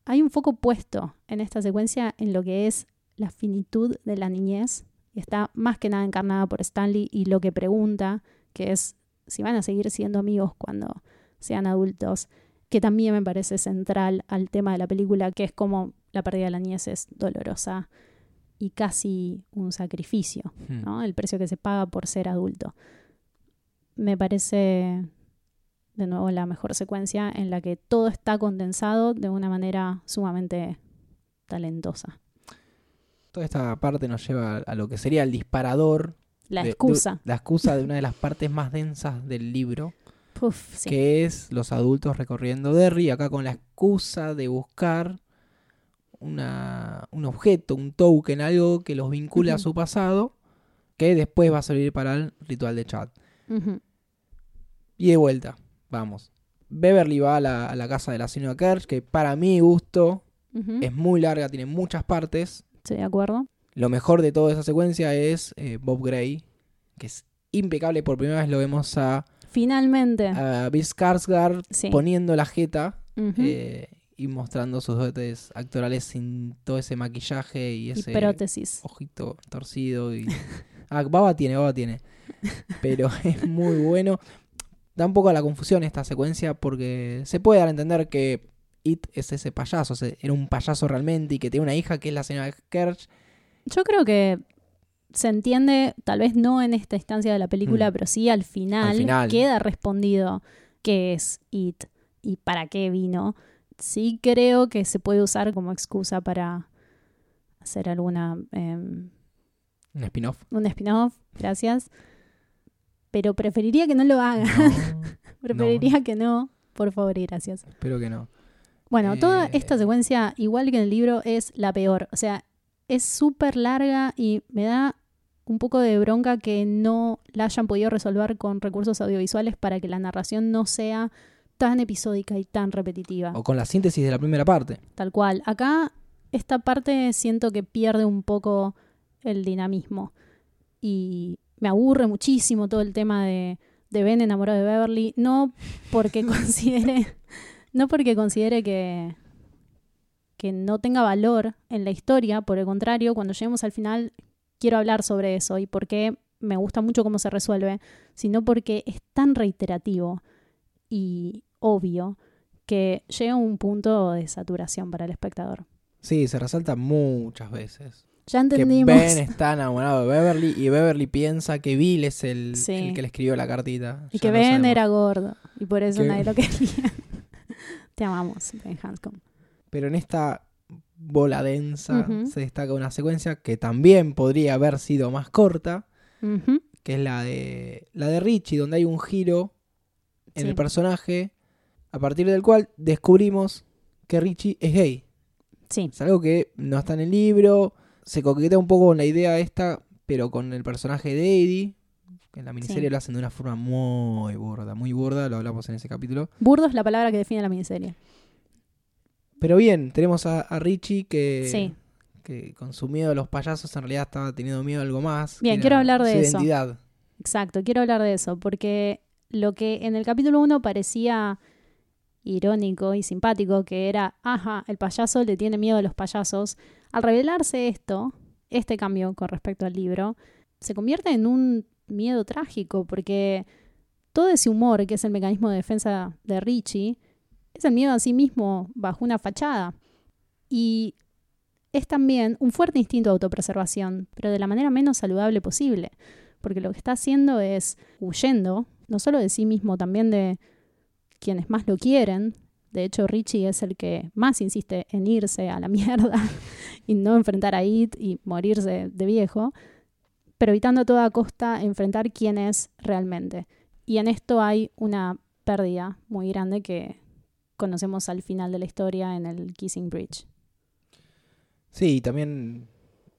Hay un foco puesto en esta secuencia en lo que es la finitud de la niñez y está más que nada encarnada por Stanley y lo que pregunta, que es si van a seguir siendo amigos cuando sean adultos, que también me parece central al tema de la película, que es como la pérdida de la niñez es dolorosa y casi un sacrificio, ¿no? El precio que se paga por ser adulto. Me parece de nuevo la mejor secuencia en la que todo está condensado de una manera sumamente talentosa. Toda esta parte nos lleva a lo que sería el disparador. La de- de- excusa. la excusa de una de las partes más densas del libro. Uf, sí. que es los adultos recorriendo Derry, acá con la excusa de buscar una, un objeto, un token, algo que los vincule a Ujú. su pasado, que después va a servir para el ritual de chat. Y de vuelta, vamos. Beverly va a la, a la casa de la señora Kersh, que para mi gusto es muy larga, tiene muchas partes. Estoy de acuerdo. Lo mejor de toda esa secuencia es eh, Bob Gray, que es impecable. Por primera vez lo vemos a, Finalmente. a Bill Skarsgård sí. poniendo la jeta eh, y mostrando sus dotes actorales sin todo ese maquillaje y y ese prótesis. ojito torcido. Y... Ah, baba tiene, baba tiene. Pero es muy bueno. Da un poco a la confusión esta secuencia porque se puede dar a entender que It es ese payaso, o sea, era un payaso realmente y que tiene una hija que es la señora Kersh. Yo creo que se entiende, tal vez no en esta instancia de la película, Mm. pero sí al final, Al final. queda respondido qué es IT y para qué vino. Sí creo que se puede usar como excusa para hacer alguna em, Un spin-off. un spin-off, gracias. Pero preferiría que no lo haga. No, preferiría que no, por favor y gracias. espero que no. Bueno, toda Eh. esta secuencia, igual que en el libro, es la peor. O sea, es súper larga y me da un poco de bronca que no la hayan podido resolver con recursos audiovisuales para que la narración no sea tan episódica y tan repetitiva. O con la síntesis de la primera parte. Tal cual. Acá, esta parte siento que pierde un poco el dinamismo. Y me aburre muchísimo todo el tema de, de Ben enamorado de Beverly. No porque considere. No porque considere que. que no tenga valor en la historia. Por el contrario, cuando lleguemos al final, quiero hablar sobre eso y por qué me gusta mucho cómo se resuelve. Sino porque es tan reiterativo y obvio que llega a un punto de saturación para el espectador. Sí, se resalta muchas veces. Ya Que entendimos. Ben está enamorado de Beverly y Beverly piensa que Bill es el, Sí. el que le escribió la cartita. Y Ya que Ben sabemos. era gordo. Y por eso Que- nadie lo quería. Te amamos, Ben Hanscom. Pero en esta bola densa se destaca una secuencia que también podría haber sido más corta, que es la de la de Richie, donde hay un giro en Sí. el personaje, a partir del cual descubrimos que Richie es gay. Sí, Es algo que no está en el libro, se coquetea un poco con la idea esta, pero con el personaje de Eddie, en la miniserie Sí. lo hacen de una forma muy burda, muy burda, lo hablamos en ese capítulo. burdo es la palabra que define la miniserie. Pero bien, tenemos a, a Richie que, Sí. que con su miedo a los payasos en realidad estaba teniendo miedo a algo más. Bien, quiero hablar de su eso. identidad. Exacto, quiero hablar de eso, porque lo que en el capítulo 1 parecía irónico y simpático, que era, ajá, el payaso le tiene miedo a los payasos, al revelarse esto, este cambio con respecto al libro, se convierte en un miedo trágico, porque todo ese humor, que es el mecanismo de defensa de Richie, es el miedo a sí mismo bajo una fachada. Y es también un fuerte instinto de autopreservación, pero de la manera menos saludable posible porque lo que está haciendo es huyendo, no solo de sí mismo, también de quienes más lo quieren. De hecho, Richie es el que más insiste en irse a la mierda y no enfrentar a It y morirse de viejo, pero evitando a toda costa enfrentar quién es realmente. Y en esto hay una pérdida muy grande que conocemos al final de la historia en el Kissing Bridge. Sí, y también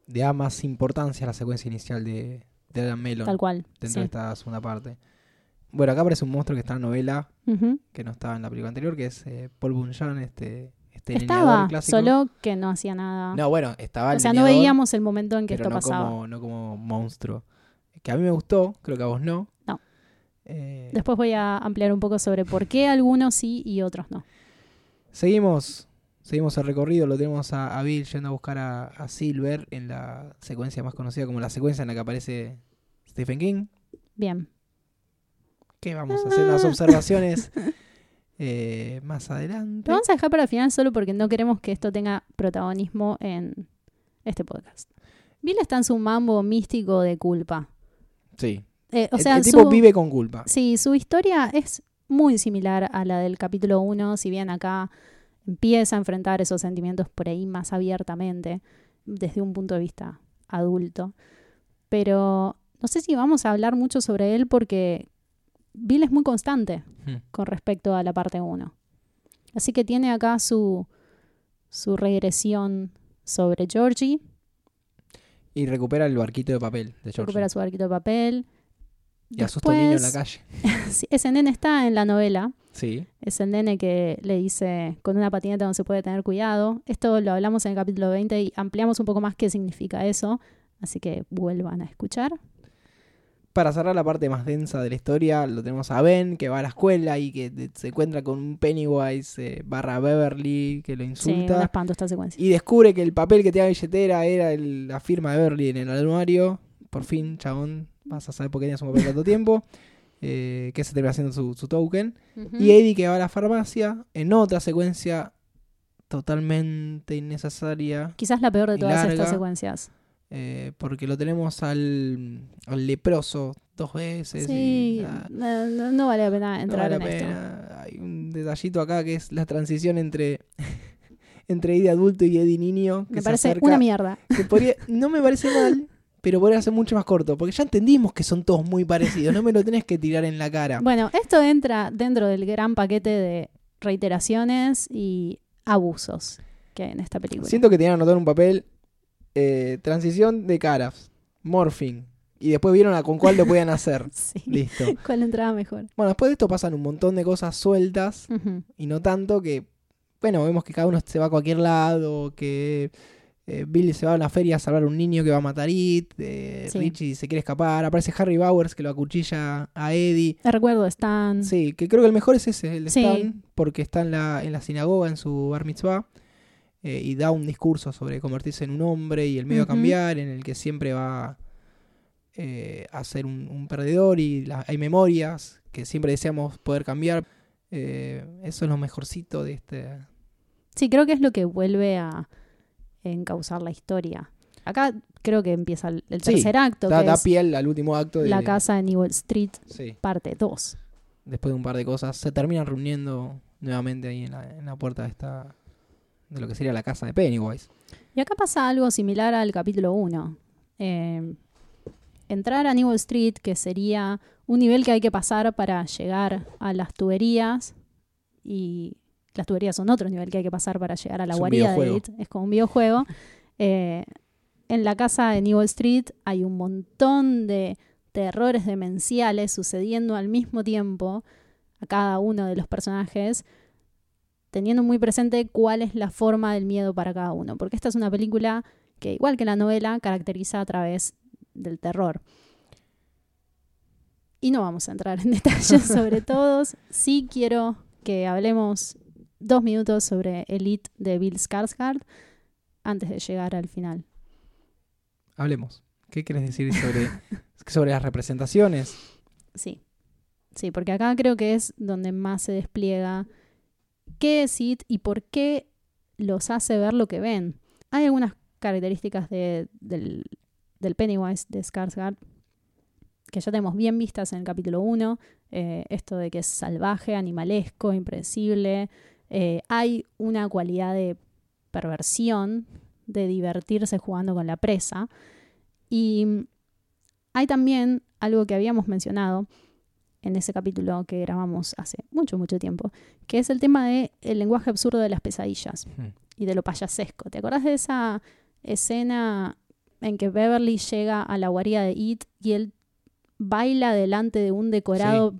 le da más importancia a la secuencia inicial de, de Adam Melon Tal cual. dentro sí. de esta segunda parte. Bueno, acá aparece un monstruo que está en la novela, que no estaba en la película anterior, que es eh, Paul Bunyan, este, este Estaba, clásico. solo que no hacía nada. No, bueno, estaba o sea, no veíamos el momento en que esto no pasaba. como, no como monstruo. Que a mí me gustó, creo que a vos no. No. Eh, Después voy a ampliar un poco sobre por qué algunos sí y otros no. Seguimos, seguimos el recorrido, lo tenemos a, a Bill yendo a buscar a, a Silver en la secuencia más conocida como la secuencia en la que aparece Stephen King. Bien. Que vamos a hacer unas observaciones eh, más adelante. Lo vamos a dejar para el final solo porque no queremos que esto tenga protagonismo en este podcast. Bill está en su mambo místico de culpa. Sí. Eh, o El- sea, el, tipo su- vive con culpa. Sí, su historia es muy similar a la del capítulo 1, si bien acá empieza a enfrentar esos sentimientos por ahí más abiertamente, desde un punto de vista adulto. Pero no sé si vamos a hablar mucho sobre él porque Bill es muy constante Hmm. con respecto a la parte 1. Así que tiene acá su, su regresión sobre Georgie, Y recupera el barquito de papel de George. recupera su barquito de papel. Y asusta a un niño en la Después- calle. Sí, ese nene está en la novela, Sí. es el nene que le dice con una patineta no se puede tener cuidado. Esto lo hablamos en el capítulo 20 y ampliamos un poco más qué significa eso, así que vuelvan a escuchar. Para cerrar la parte más densa de la historia, lo tenemos a Ben, que va a la escuela y que se encuentra con un Pennywise eh, barra Beverly, que lo Sí, un insulta. espanto esta secuencia. y descubre que el papel que tenía billetera era el- la firma de Beverly en el anuario. Por fin, chabón, vas a saber por qué tenías un papel tanto tiempo. Eh, que se termina haciendo su, su token. Y Eddie que va a la farmacia en otra secuencia totalmente innecesaria. Quizás la peor de todas estas secuencias. Eh, porque lo tenemos al, al leproso dos veces. Sí, y, ah, no, no- no vale la pena no entrar vale en esto. pena. Hay un detallito acá que es la transición entre, entre Eddie adulto y Eddie niño. Que Me parece acerca, una mierda. que podría- no me parece mal, pero podría ser mucho más corto. Porque ya entendimos que son todos muy parecidos. No me lo tenés que tirar en la cara. Bueno, esto entra dentro del gran paquete de reiteraciones y abusos que hay en esta película. Siento que tenían anotado en un papel eh, transición de caras, morphing. Y después vieron a con cuál lo podían hacer. Sí. Listo. ¿Cuál entraba mejor? Bueno, después de esto pasan un montón de cosas sueltas y no tanto que, bueno, vemos que cada uno se va a cualquier lado, que eh, Billy se va a una feria a salvar a un niño que va a matar a It, eh, Sí. Richie se quiere escapar, aparece Harry Bowers que lo acuchilla a Eddie. Recuerdo Stan. Sí, que creo que el mejor es ese, el de Sí. Stan, porque está en la, en la sinagoga, en su bar mitzvah, eh, y da un discurso sobre convertirse en un hombre y el medio a cambiar, en el que siempre va eh, a ser un, un perdedor y la- hay memorias que siempre deseamos poder cambiar. Eh, eso es lo mejorcito de este... Sí, creo que es lo que vuelve a encauzar la historia. Acá creo que empieza el, el Sí, tercer acto, Da, que da es piel al último acto de... la casa en Evil Street, Sí, parte 2. después de un par de cosas, se terminan reuniendo nuevamente ahí en la, en la puerta de esta... de lo que sería la casa de Pennywise. Y acá pasa algo similar al capítulo 1. Eh, entrar a Newell Street, que sería un nivel que hay que pasar para llegar a las tuberías, y las tuberías son otro nivel que hay que pasar para llegar a la Es guarida de. It. Es como un videojuego. Eh, en la casa de Newell Street hay un montón de terrores demenciales sucediendo al mismo tiempo a cada uno de los personajes teniendo muy presente cuál es la forma del miedo para cada uno, porque esta es una película que, igual que la novela, caracteriza a través del terror. Y no vamos a entrar en detalles sobre todos. Sí quiero que hablemos dos minutos sobre Elite de Bill Skarsgård antes de llegar al final. Hablemos. ¿Qué quieres decir sobre, sobre las representaciones? Sí, sí, porque acá creo que es donde más se despliega qué es It y por qué los hace ver lo que ven. Hay algunas características de- del, del Pennywise de Skarsgård que ya tenemos bien vistas en el capítulo 1. eh, esto de que es salvaje, animalesco, impredecible. Eh, hay una cualidad de perversión, de divertirse jugando con la presa. Y hay también algo que habíamos mencionado en ese capítulo que grabamos hace mucho, mucho tiempo, que es el tema del el lenguaje absurdo de las pesadillas y de lo payasesco. ¿Te acordás de esa escena en que Beverly llega a la guarida de It y él baila delante de un decorado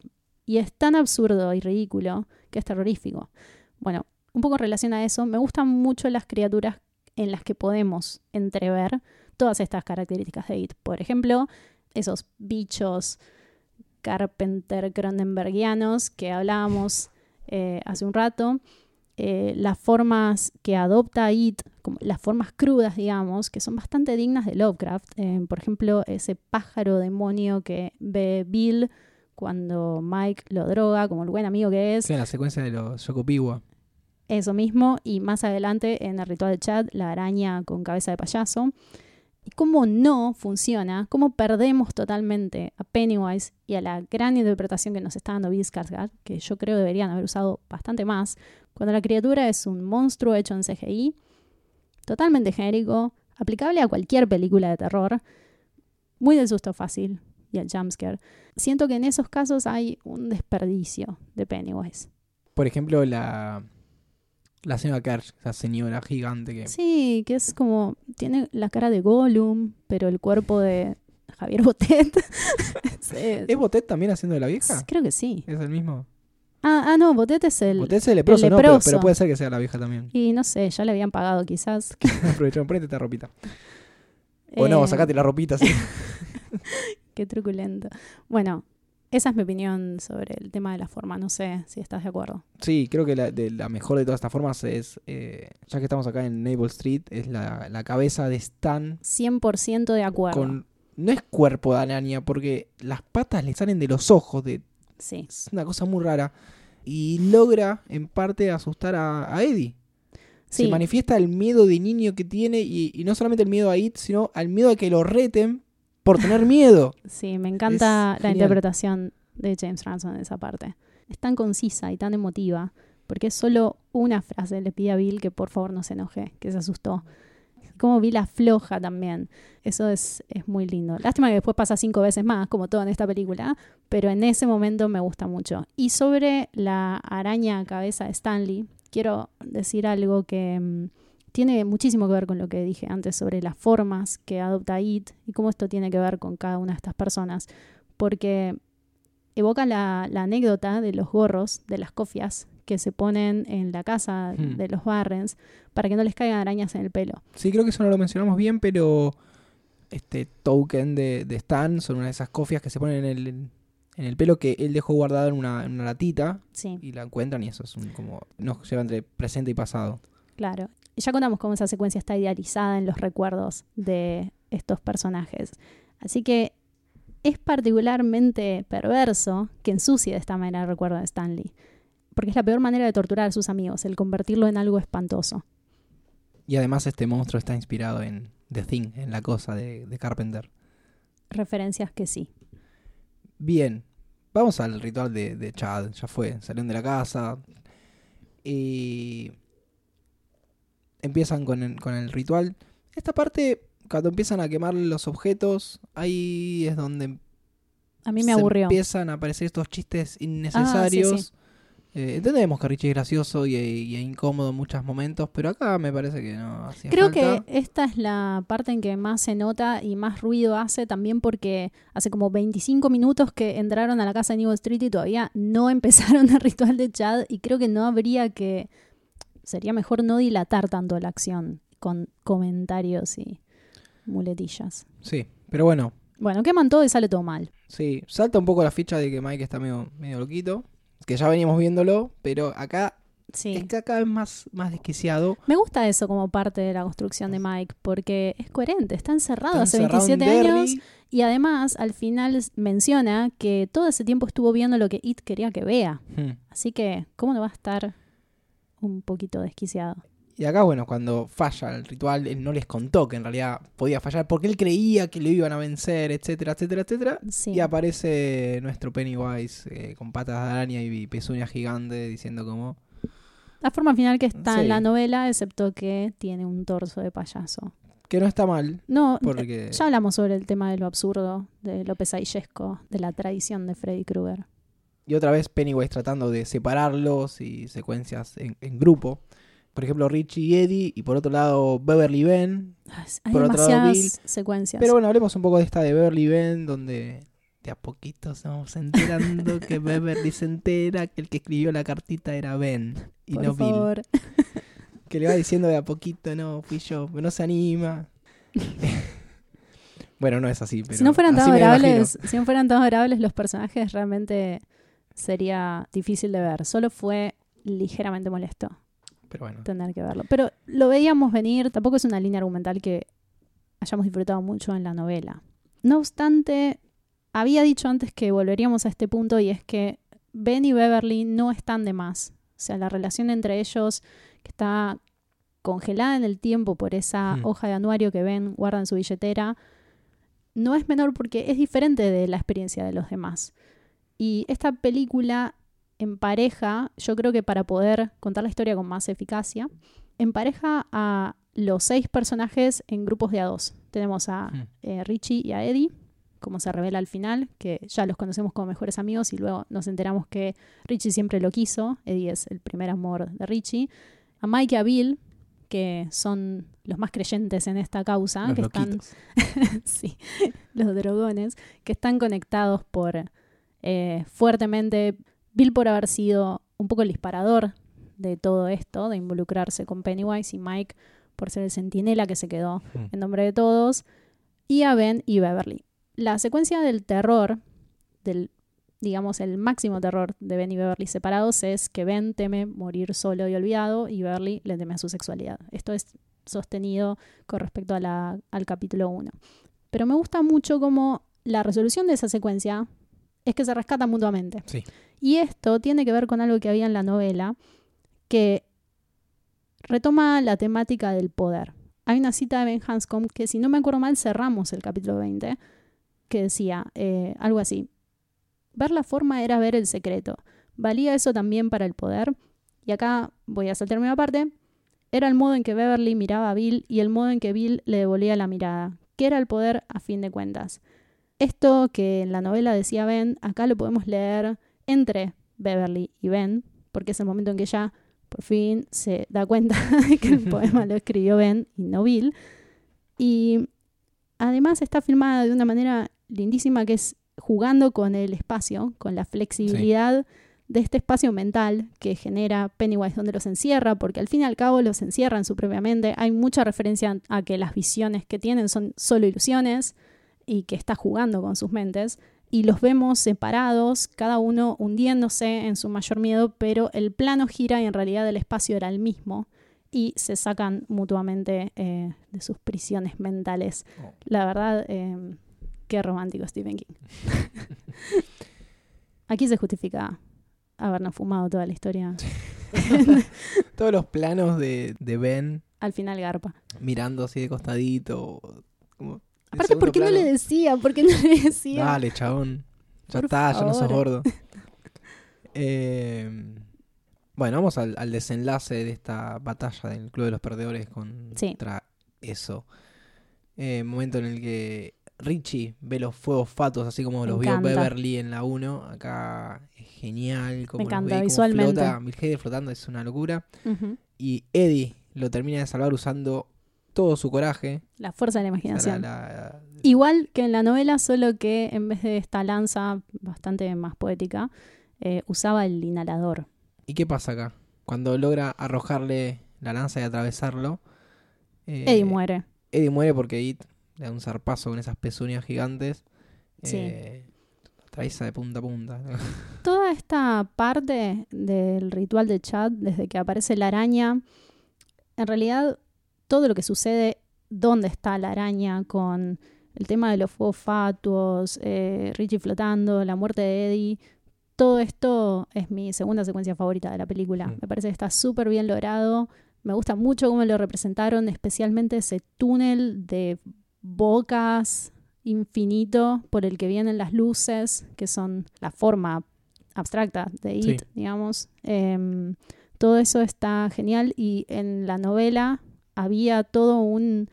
y es tan absurdo y ridículo que es terrorífico? Bueno, un poco en relación a eso, me gustan mucho las criaturas en las que podemos entrever todas estas características de It. Por ejemplo, esos bichos Carpenter Cronenbergianos que hablábamos eh, hace un rato, eh, las formas que adopta It, como las formas crudas, digamos, que son bastante dignas de Lovecraft. Eh, por ejemplo, ese pájaro demonio que ve Bill cuando Mike lo droga, como el buen amigo que es. Sí, en la secuencia de los. Eso mismo, y más adelante en el ritual de Chad, la araña con cabeza de payaso. Y cómo no funciona, cómo perdemos totalmente a Pennywise y a la gran interpretación que nos está dando Bill Skarsgård, que yo creo deberían haber usado bastante más, cuando la criatura es un monstruo hecho en CGI, totalmente genérico, aplicable a cualquier película de terror, muy del susto fácil y el jumpscare. Siento que en esos casos hay un desperdicio de Pennywise. Por ejemplo, la, la señora Kersh, esa señora gigante que... Sí, que es como, tiene la cara de Gollum, pero el cuerpo de Javier Botet. ¿Es Botet también haciendo de la vieja? Creo que sí. ¿Es el mismo? Ah, ah no, Botet es el... Botet es el leproso, ¿no? Pero, leproso. pero puede ser que sea la vieja también. Y no sé, ya le habían pagado quizás. Aprovecharon, ponete esta ropita. O no, Eh, sacate la ropita. Sí. Qué truculento. Bueno, esa es mi opinión sobre el tema de la forma. No sé si estás de acuerdo. Sí, creo que la, de, la mejor de todas estas formas es, eh, ya que estamos acá en Naval Street, es la, la cabeza de Stan 100% de acuerdo. con... No es cuerpo de araña, porque las patas le salen de los ojos, de, Sí. es una cosa muy rara. Y logra, en parte, asustar a, a Eddie. Se Sí, manifiesta el miedo de niño que tiene, y, y no solamente el miedo a It, sino al miedo a que lo reten por tener miedo. sí, me encanta Es la genial. interpretación de James Ransom en esa parte. Es tan concisa y tan emotiva, porque es solo una frase. Le pide a Bill que por favor no se enoje, que se asustó. Como Bill afloja también. Eso es, es muy lindo. Lástima que después pasa cinco veces más, como todo en esta película, pero en ese momento me gusta mucho. Y sobre la araña cabeza de Stanley, quiero decir algo que mm, tiene muchísimo que ver con lo que dije antes sobre las formas que adopta It y cómo esto tiene que ver con cada una de estas personas. Porque evoca la, la anécdota de los gorros, de las cofias que se ponen en la casa Hmm. de los Barrens para que no les caigan arañas en el pelo. Sí, creo que eso no lo mencionamos bien, pero este token de, de Stan son una de esas cofias que se ponen en el, en el pelo que él dejó guardada en una, en una latita Sí, y la encuentran y eso es un, como nos lleva entre presente y pasado. claro. Y ya contamos cómo esa secuencia está idealizada en los recuerdos de estos personajes. Así que es particularmente perverso que ensucie de esta manera el recuerdo de Stanley. Porque es la peor manera de torturar a sus amigos, el convertirlo en algo espantoso. Y además este monstruo está inspirado en The Thing, en la cosa de, de Carpenter. Referencias que sí. Bien, vamos al ritual de, de Chad. Ya fue, salieron de la casa. Y empiezan con el, con el ritual. Esta parte, cuando empiezan a quemar los objetos, ahí es donde A mí me se aburrió. empiezan a aparecer estos chistes innecesarios. Ah, sí, Eh, entendemos que Richie es gracioso y, y incómodo en muchos momentos, pero acá me parece que no hacía Creo falta. que esta es la parte en que más se nota y más ruido hace también porque hace como 25 minutos que entraron a la casa de New Street y todavía no empezaron el ritual de Chad y creo que no habría que... Sería mejor no dilatar tanto la acción con comentarios y muletillas. Sí, pero bueno, Bueno, queman todo y sale todo mal. Sí, salta un poco la ficha de que Mike está medio, medio loquito. Que ya veníamos viéndolo, pero acá Sí. está cada vez más, más desquiciado. Me gusta eso como parte de la construcción de Mike porque es coherente, está encerrado Está hace encerrado en 27 Derry. años Y además, al final menciona que todo ese tiempo estuvo viendo lo que It quería que vea. Hmm. Así que, ¿cómo no va a estar un poquito desquiciado? Y acá, bueno, cuando falla el ritual, él no les contó que en realidad podía fallar porque él creía que lo iban a vencer, etcétera, etcétera, etcétera. Sí. Y aparece nuestro Pennywise eh, con patas de araña y pezuñas gigantes diciendo como... La forma final que está Sí. en la novela, excepto que tiene un torso de payaso. Que no está mal, No, porque... ya hablamos sobre el tema de lo absurdo, de lo pesadillesco, de la tradición de Freddy Krueger. Y otra vez Pennywise tratando de separarlos y secuencias en, en grupo. Por ejemplo, Richie y Eddie, y por otro lado Beverly Ben, Ay, Hay Por otro lado, demasiadas secuencias. Pero bueno, hablemos un poco de esta de Beverly Ben, donde de a poquito se vamos enterando que Beverly se entera que el que escribió la cartita era Ben y Por no Bill. favor. Que le va diciendo de a poquito, no, fui yo, pero no se anima. bueno, no es así, pero si no fueran tan adorables, si no fueran tan adorables los personajes, realmente sería difícil de ver. Solo fue ligeramente molesto Pero bueno, tener que verlo. Pero lo veíamos venir, tampoco es una línea argumental que hayamos disfrutado mucho en la novela. No obstante, había dicho antes que volveríamos a este punto y es que Ben y Beverly no están de más. O sea, la relación entre ellos que está congelada en el tiempo por esa Hmm. hoja de anuario que Ben guarda en su billetera, no es menor porque es diferente de la experiencia de los demás. Y esta película empareja, yo creo que para poder contar la historia con más eficacia, empareja a los seis personajes en grupos de a dos. Tenemos a Hmm. eh, Richie y a Eddie como se revela al final, que ya los conocemos como mejores amigos y luego nos enteramos que Richie siempre lo quiso, Eddie es el primer amor de Richie, a Mike y a Bill, que son los más creyentes en esta causa, Los que están sí, los drogones, que están conectados por eh, fuertemente, Bill por haber sido un poco el disparador de todo esto, de involucrarse con Pennywise, y Mike por ser el centinela que se quedó Hmm. en nombre de todos, y a Ben y Beverly. La secuencia del terror, del digamos el máximo terror de Ben y Beverly separados es que Ben teme morir solo y olvidado y Beverly le teme a su sexualidad. Esto es sostenido con respecto a la- al capítulo 1. Pero me gusta mucho como la resolución de esa secuencia es que se rescatan mutuamente. Sí. Y esto tiene que ver con algo que había en la novela que retoma la temática del poder. Hay una cita de Ben Hanscom que, si no me acuerdo mal, cerramos el capítulo 20, que decía eh, algo así. Ver la forma era ver el secreto. ¿Valía eso también para el poder? Y acá voy a saltarme una parte. Era el modo en que Beverly miraba a Bill y el modo en que Bill le devolvía la mirada. ¿Qué era el poder a fin de cuentas? Esto que en la novela decía Ben, acá lo podemos leer entre Beverly y Ben, porque es el momento en que ella por fin se da cuenta de que el poema lo escribió Ben y no Bill. Y además está filmada de una manera lindísima que es jugando con el espacio, con la flexibilidad de este espacio mental que genera Pennywise donde los encierra, porque al fin y al cabo los encierra en su propia mente. Hay mucha referencia a que las visiones que tienen son solo ilusiones y que está jugando con sus mentes. Y los vemos separados, cada uno hundiéndose en su mayor miedo, pero el plano gira y en realidad el espacio era el mismo. Y se sacan mutuamente eh, de sus prisiones mentales. Oh. La verdad, eh, qué romántico Stephen King. Aquí se justifica habernos fumado toda la historia. Todos los planos de, de Ben Al final garpa. mirando así de costadito. como Aparte, ¿por qué no le decía? ¿Por qué no le decía? Dale, chabón. Ya Por está, ya no sos gordo. Eh, bueno, vamos al, al desenlace de esta batalla del Club de los Perdedores contra eso. Eh, momento en el que Richie ve los fuegos fatos, así como Me los vio. Beverly en la 1. Acá es genial. Como los encanta, ve, visualmente. Flota, Milheide flotando es una locura. Y Eddie lo termina de salvar usando todo su coraje. La fuerza de la imaginación. la- la- Igual que en la novela, solo que en vez de esta lanza bastante más poética, eh, usaba el inhalador. ¿Y qué pasa acá? Cuando logra arrojarle la lanza y atravesarlo. eh, Eddie muere. Eddie muere porque It le da un zarpazo con esas pezuñas gigantes. Sí. Eh, atraviesa de punta a punta. Toda esta parte del ritual de Chad, desde que aparece la araña, en realidad todo lo que sucede, dónde está la araña, con el tema de los fuegos fatuos, eh, Richie flotando, la muerte de Eddie, todo esto es mi segunda secuencia favorita de la película. Mm. Me parece que está súper bien logrado. Me gusta mucho cómo lo representaron, especialmente ese túnel de bocas infinito por el que vienen las luces, que son la forma abstracta de Sí. It, digamos. Em, todo eso está genial y en la novela había todo un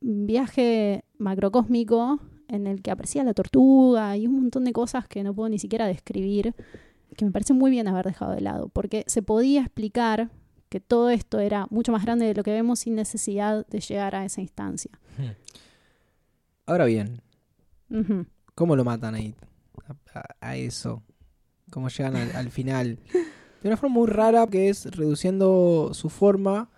viaje macrocósmico en el que aparecía la tortuga y un montón de cosas que no puedo ni siquiera describir, que me parece muy bien haber dejado de lado, porque se podía explicar que todo esto era mucho más grande de lo que vemos sin necesidad de llegar a esa instancia. Ahora bien. ¿cómo lo matan a It? A, a- a eso. ¿Cómo llegan al, al final? De una forma muy rara que es reduciendo su forma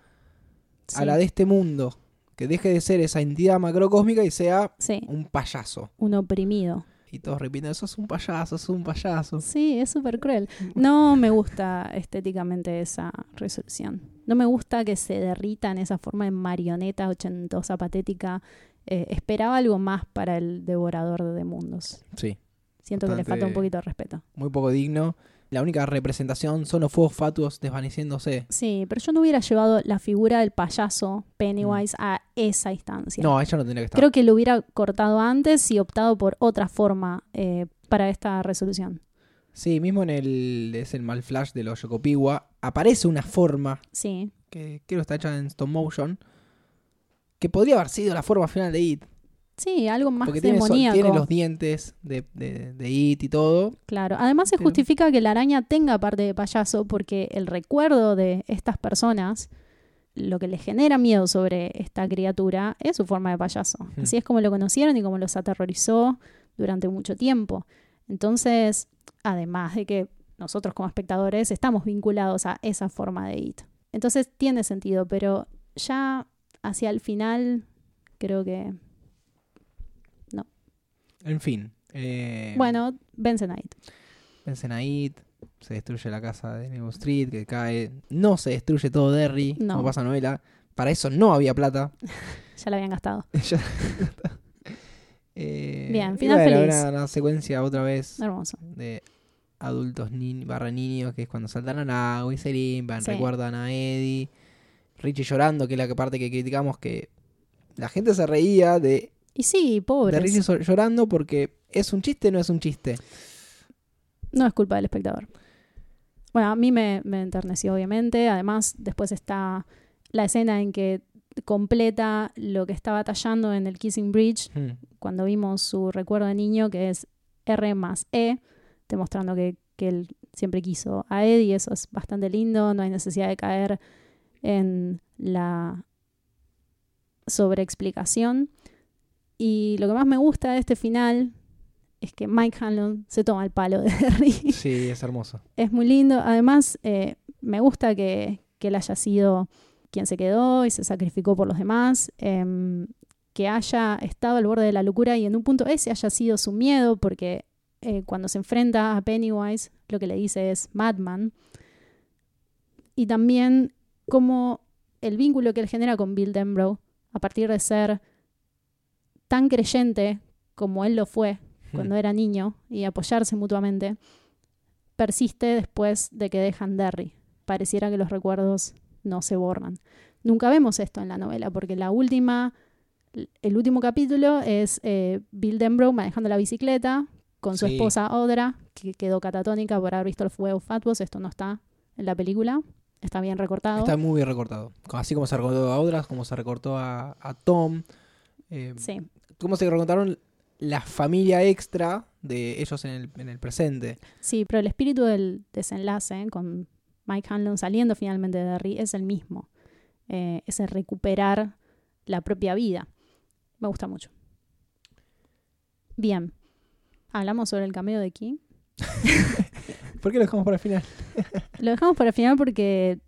a la de este mundo. Que deje de ser esa entidad macrocósmica y sea sí, un payaso. un oprimido. Y todos repiten, sos un payaso, sos un payaso. Sí, es súper cruel. No me gusta estéticamente esa resolución. No me gusta que se derrita en esa forma de marioneta ochentosa, patética. Eh, esperaba algo más para el devorador de mundos. Sí, Siento que le falta un poquito de respeto. muy poco digno. La única representación son los fuegos fatuos desvaneciéndose. Sí, pero yo no hubiera llevado la figura del payaso Pennywise a esa instancia. No, ella no tendría que estar. Creo que lo hubiera cortado antes y optado por otra forma eh, para esta resolución. Sí, mismo en el es el mal flash de los Yokopiwa aparece una forma Sí, que creo está hecha en stop motion que podría haber sido la forma final de It. Sí, algo más Porque tiene, demoníaco. tiene los dientes de, de, de It y todo. Claro, además se Pero- justifica que la araña tenga parte de payaso porque el recuerdo de estas personas, lo que les genera miedo sobre esta criatura es su forma de payaso. Ujú. Así es como lo conocieron y como los aterrorizó durante mucho tiempo. Entonces, además de que nosotros como espectadores estamos vinculados a esa forma de IT. Entonces tiene sentido, pero ya hacia el final creo que... En fin. eh, Bueno, vence a IT. Vencen a It. Se destruye la casa de New Street, que cae. No se destruye todo Derry, No. como pasa novela. Para eso no había plata. Ya la habían gastado. Ya- Eh, Bien, final bueno, feliz. Una, una secuencia otra vez Hermoso. de adultos ni barra niños, que es cuando saltan al agua y se limpian, Sí. recuerdan a Eddie. Richie llorando, que es la parte que criticamos que la gente se reía de, Y sí, pobre. de Richie so- llorando porque es un chiste, no es un chiste. No es culpa del espectador. Bueno, a mí me, me enterneció, obviamente. Además, después está la escena en que completa lo que estaba tallando en el Kissing Bridge Hmm. cuando vimos su recuerdo de niño, que es R más E, demostrando que, que él siempre quiso a Eddie. Eso es bastante lindo. No hay necesidad de caer en la sobreexplicación. Y lo que más me gusta de este final es que Mike Hanlon se toma el palo de Derry. Sí, es hermoso. es muy lindo. Además, eh, me gusta que, que él haya sido quien se quedó y se sacrificó por los demás. em, que haya estado al borde de la locura y en un punto ese haya sido su miedo, porque eh, cuando se enfrenta a Pennywise, lo que le dice es Madman. Y también como el vínculo que él genera con Bill Denbrough, a partir de ser tan creyente como él lo fue cuando era niño y apoyarse mutuamente, persiste después de que dejan Derry. Pareciera que los recuerdos no se borran. Nunca vemos esto en la novela, porque la última, el último capítulo es eh, Bill Denbrough manejando la bicicleta con su Sí. esposa Audra, que quedó catatónica por haber visto el fuego Fatbos. Esto no está en la película, está bien recortado. Está muy bien recortado. Así como se recortó a otras, como se recortó a, a Tom. eh, Sí, Cómo se recortaron la familia extra de ellos en el, en el presente. sí, pero el espíritu del desenlace con Mike Hanlon saliendo finalmente de Derry es el mismo. Eh, ese recuperar la propia vida. Me gusta mucho. Bien. Hablamos sobre el cameo de King. ¿Por qué lo dejamos para el final? Lo dejamos para el final porque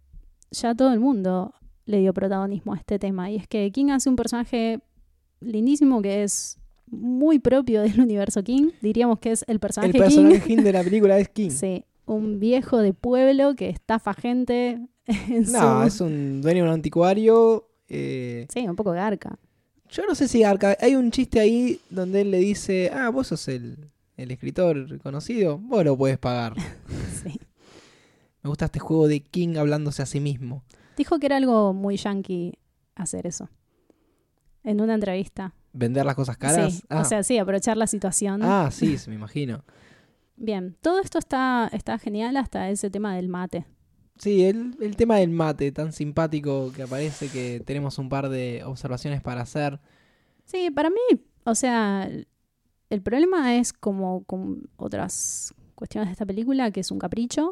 ya todo el mundo le dio protagonismo a este tema. Y es que King hace un personaje lindísimo que es muy propio del universo King. Diríamos que es el personaje, El personaje King. King de la película es King. Sí, un viejo de pueblo que estafa gente en No, su... es un dueño de un anticuario. eh, Sí, un poco garca. yo no sé si Arca. Hay un chiste ahí donde él le dice: Ah, vos sos el, el escritor conocido. Vos lo puedes pagar. Sí. Me gusta este juego de King hablándose a sí mismo. Dijo que era algo muy yankee hacer eso. En una entrevista. Vender las cosas caras. Sí, ah. o sea, sí, aprovechar la situación. ah, sí, me imagino. Bien, todo esto está, está genial hasta ese tema del mate. Sí, el, el tema del mate, tan simpático que aparece que tenemos un par de observaciones para hacer. Sí, para mí, o sea, el- el problema es como con otras cuestiones de esta película, que es un capricho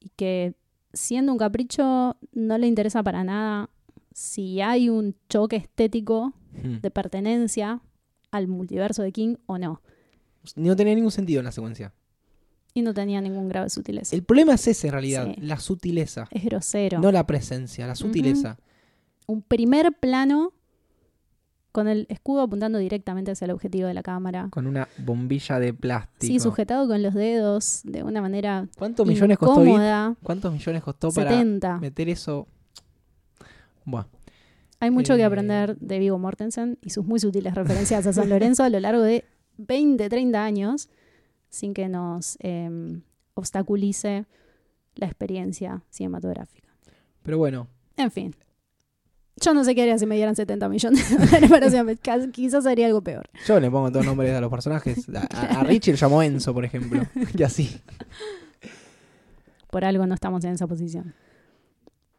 y que siendo un capricho no le interesa para nada si hay un choque estético Hmm. de pertenencia al multiverso de King o no. No tenía ningún sentido en la secuencia. Y no tenía ningún grado de sutileza. El problema es ese en realidad, Sí. la sutileza. Es grosero. No la presencia, la sutileza. un primer plano con el escudo apuntando directamente hacia el objetivo de la cámara. Con una bombilla de plástico. Sí, sujetado con los dedos de una manera ¿Cuántos millones costó ir? ¿Cuántos millones costó para 70. meter eso? Buah. Hay mucho que Eh, aprender de Vigo Mortensen y sus muy sutiles referencias a San Lorenzo a lo largo de 20, 30 años, sin que nos eh, obstaculice la experiencia cinematográfica. Pero bueno, En fin. Yo no sé qué haría si me dieran 70 millones de dólares para hacer- ca- Quizás haría algo peor. yo le pongo todos los nombres a los personajes. A, a- a Richie lo llamó Enzo, por ejemplo. Y así. Por algo no estamos en esa posición.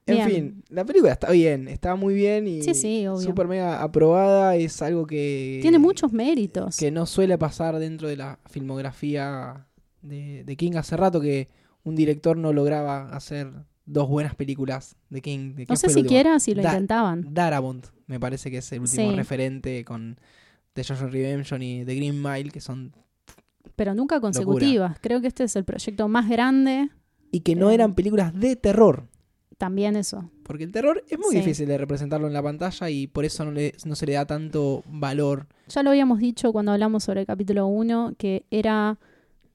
En Bien. fin, la película está bien, está muy bien y Sí, sí, super mega aprobada. Es algo que. Tiene muchos méritos. Que no suele pasar dentro de la filmografía de, de King. Hace rato que un director no lograba hacer dos buenas películas de King. ¿De no sé siquiera si lo Da- intentaban. Darabont, me parece que es el último Sí. referente con The Jojo Redemption y The Green Mile, que son. Pero nunca consecutivas. Creo que este es el proyecto más grande. Y que no Eh. eran películas de terror. También eso. Porque el terror es muy Sí. difícil de representarlo en la pantalla y por eso no, le- no se le da tanto valor. Ya lo habíamos dicho cuando hablamos sobre el capítulo 1, que era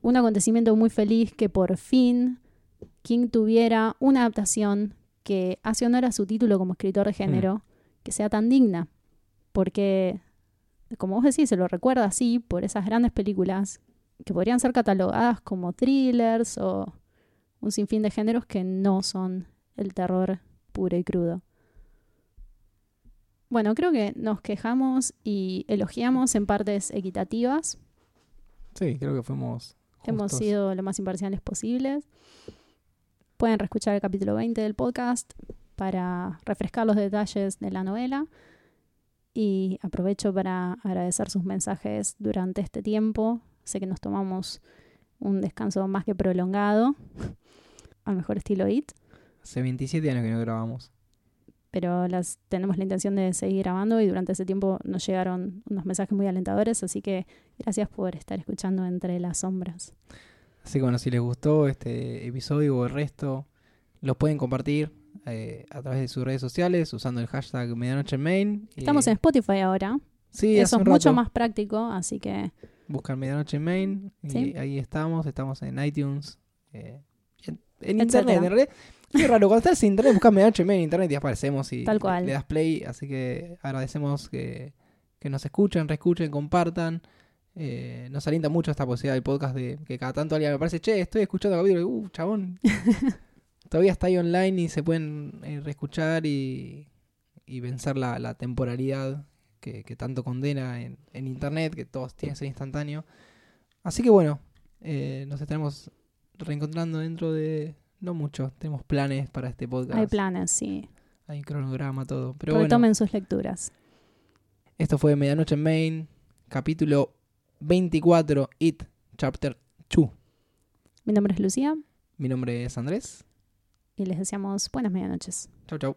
un acontecimiento muy feliz que por fin King tuviera una adaptación que hace honor a su título como escritor de género, que sea tan digna. Porque, como vos decís, se lo recuerda así por esas grandes películas que podrían ser catalogadas como thrillers o un sinfín de géneros que no son el terror puro y crudo. Bueno, creo que nos quejamos y elogiamos en partes equitativas. Sí, creo que fuimos. Hemos sido lo más imparciales posibles. Pueden reescuchar el capítulo 20 del podcast para refrescar los detalles de la novela. Y aprovecho para agradecer sus mensajes durante este tiempo. Sé que nos tomamos un descanso más que prolongado, al mejor estilo IT, Hace 27 años que no grabamos. pero las, tenemos la intención de seguir grabando y durante ese tiempo nos llegaron unos mensajes muy alentadores, así que gracias por estar escuchando entre las sombras. Así que bueno, si les gustó este episodio o el resto, los pueden compartir eh, a través de sus redes sociales usando el hashtag Medianoche Main. Estamos Eh, en Spotify ahora. Sí, Eso es mucho más práctico, así que Buscan Medianoche Main y Sí. ahí estamos. Estamos en iTunes. eh, en internet, en realidad. Qué raro, cuando estás en internet, buscas Medianoche en internet y aparecemos y Tal cual. le das play. Así que agradecemos que, que nos escuchen, reescuchen, compartan. Eh, nos alienta mucho esta posibilidad del podcast de que cada tanto alguien me parece, che, estoy escuchando el capítulo, y, uh, chabón. Todavía está ahí online y se pueden eh, reescuchar y, y vencer la, la temporalidad que, que tanto condena en, en internet, que todo tiene que ser instantáneo. Así que bueno, eh, nos estaremos reencontrando dentro de no mucho. Tenemos planes para este podcast. hay planes, sí. Hay cronograma, todo. Pero Porque bueno, tomen sus lecturas. esto fue Medianoche en Main, capítulo 24, It, Chapter 2. Mi nombre es Lucía Mi nombre es Andrés. y les deseamos buenas medianoches. Chau, chau.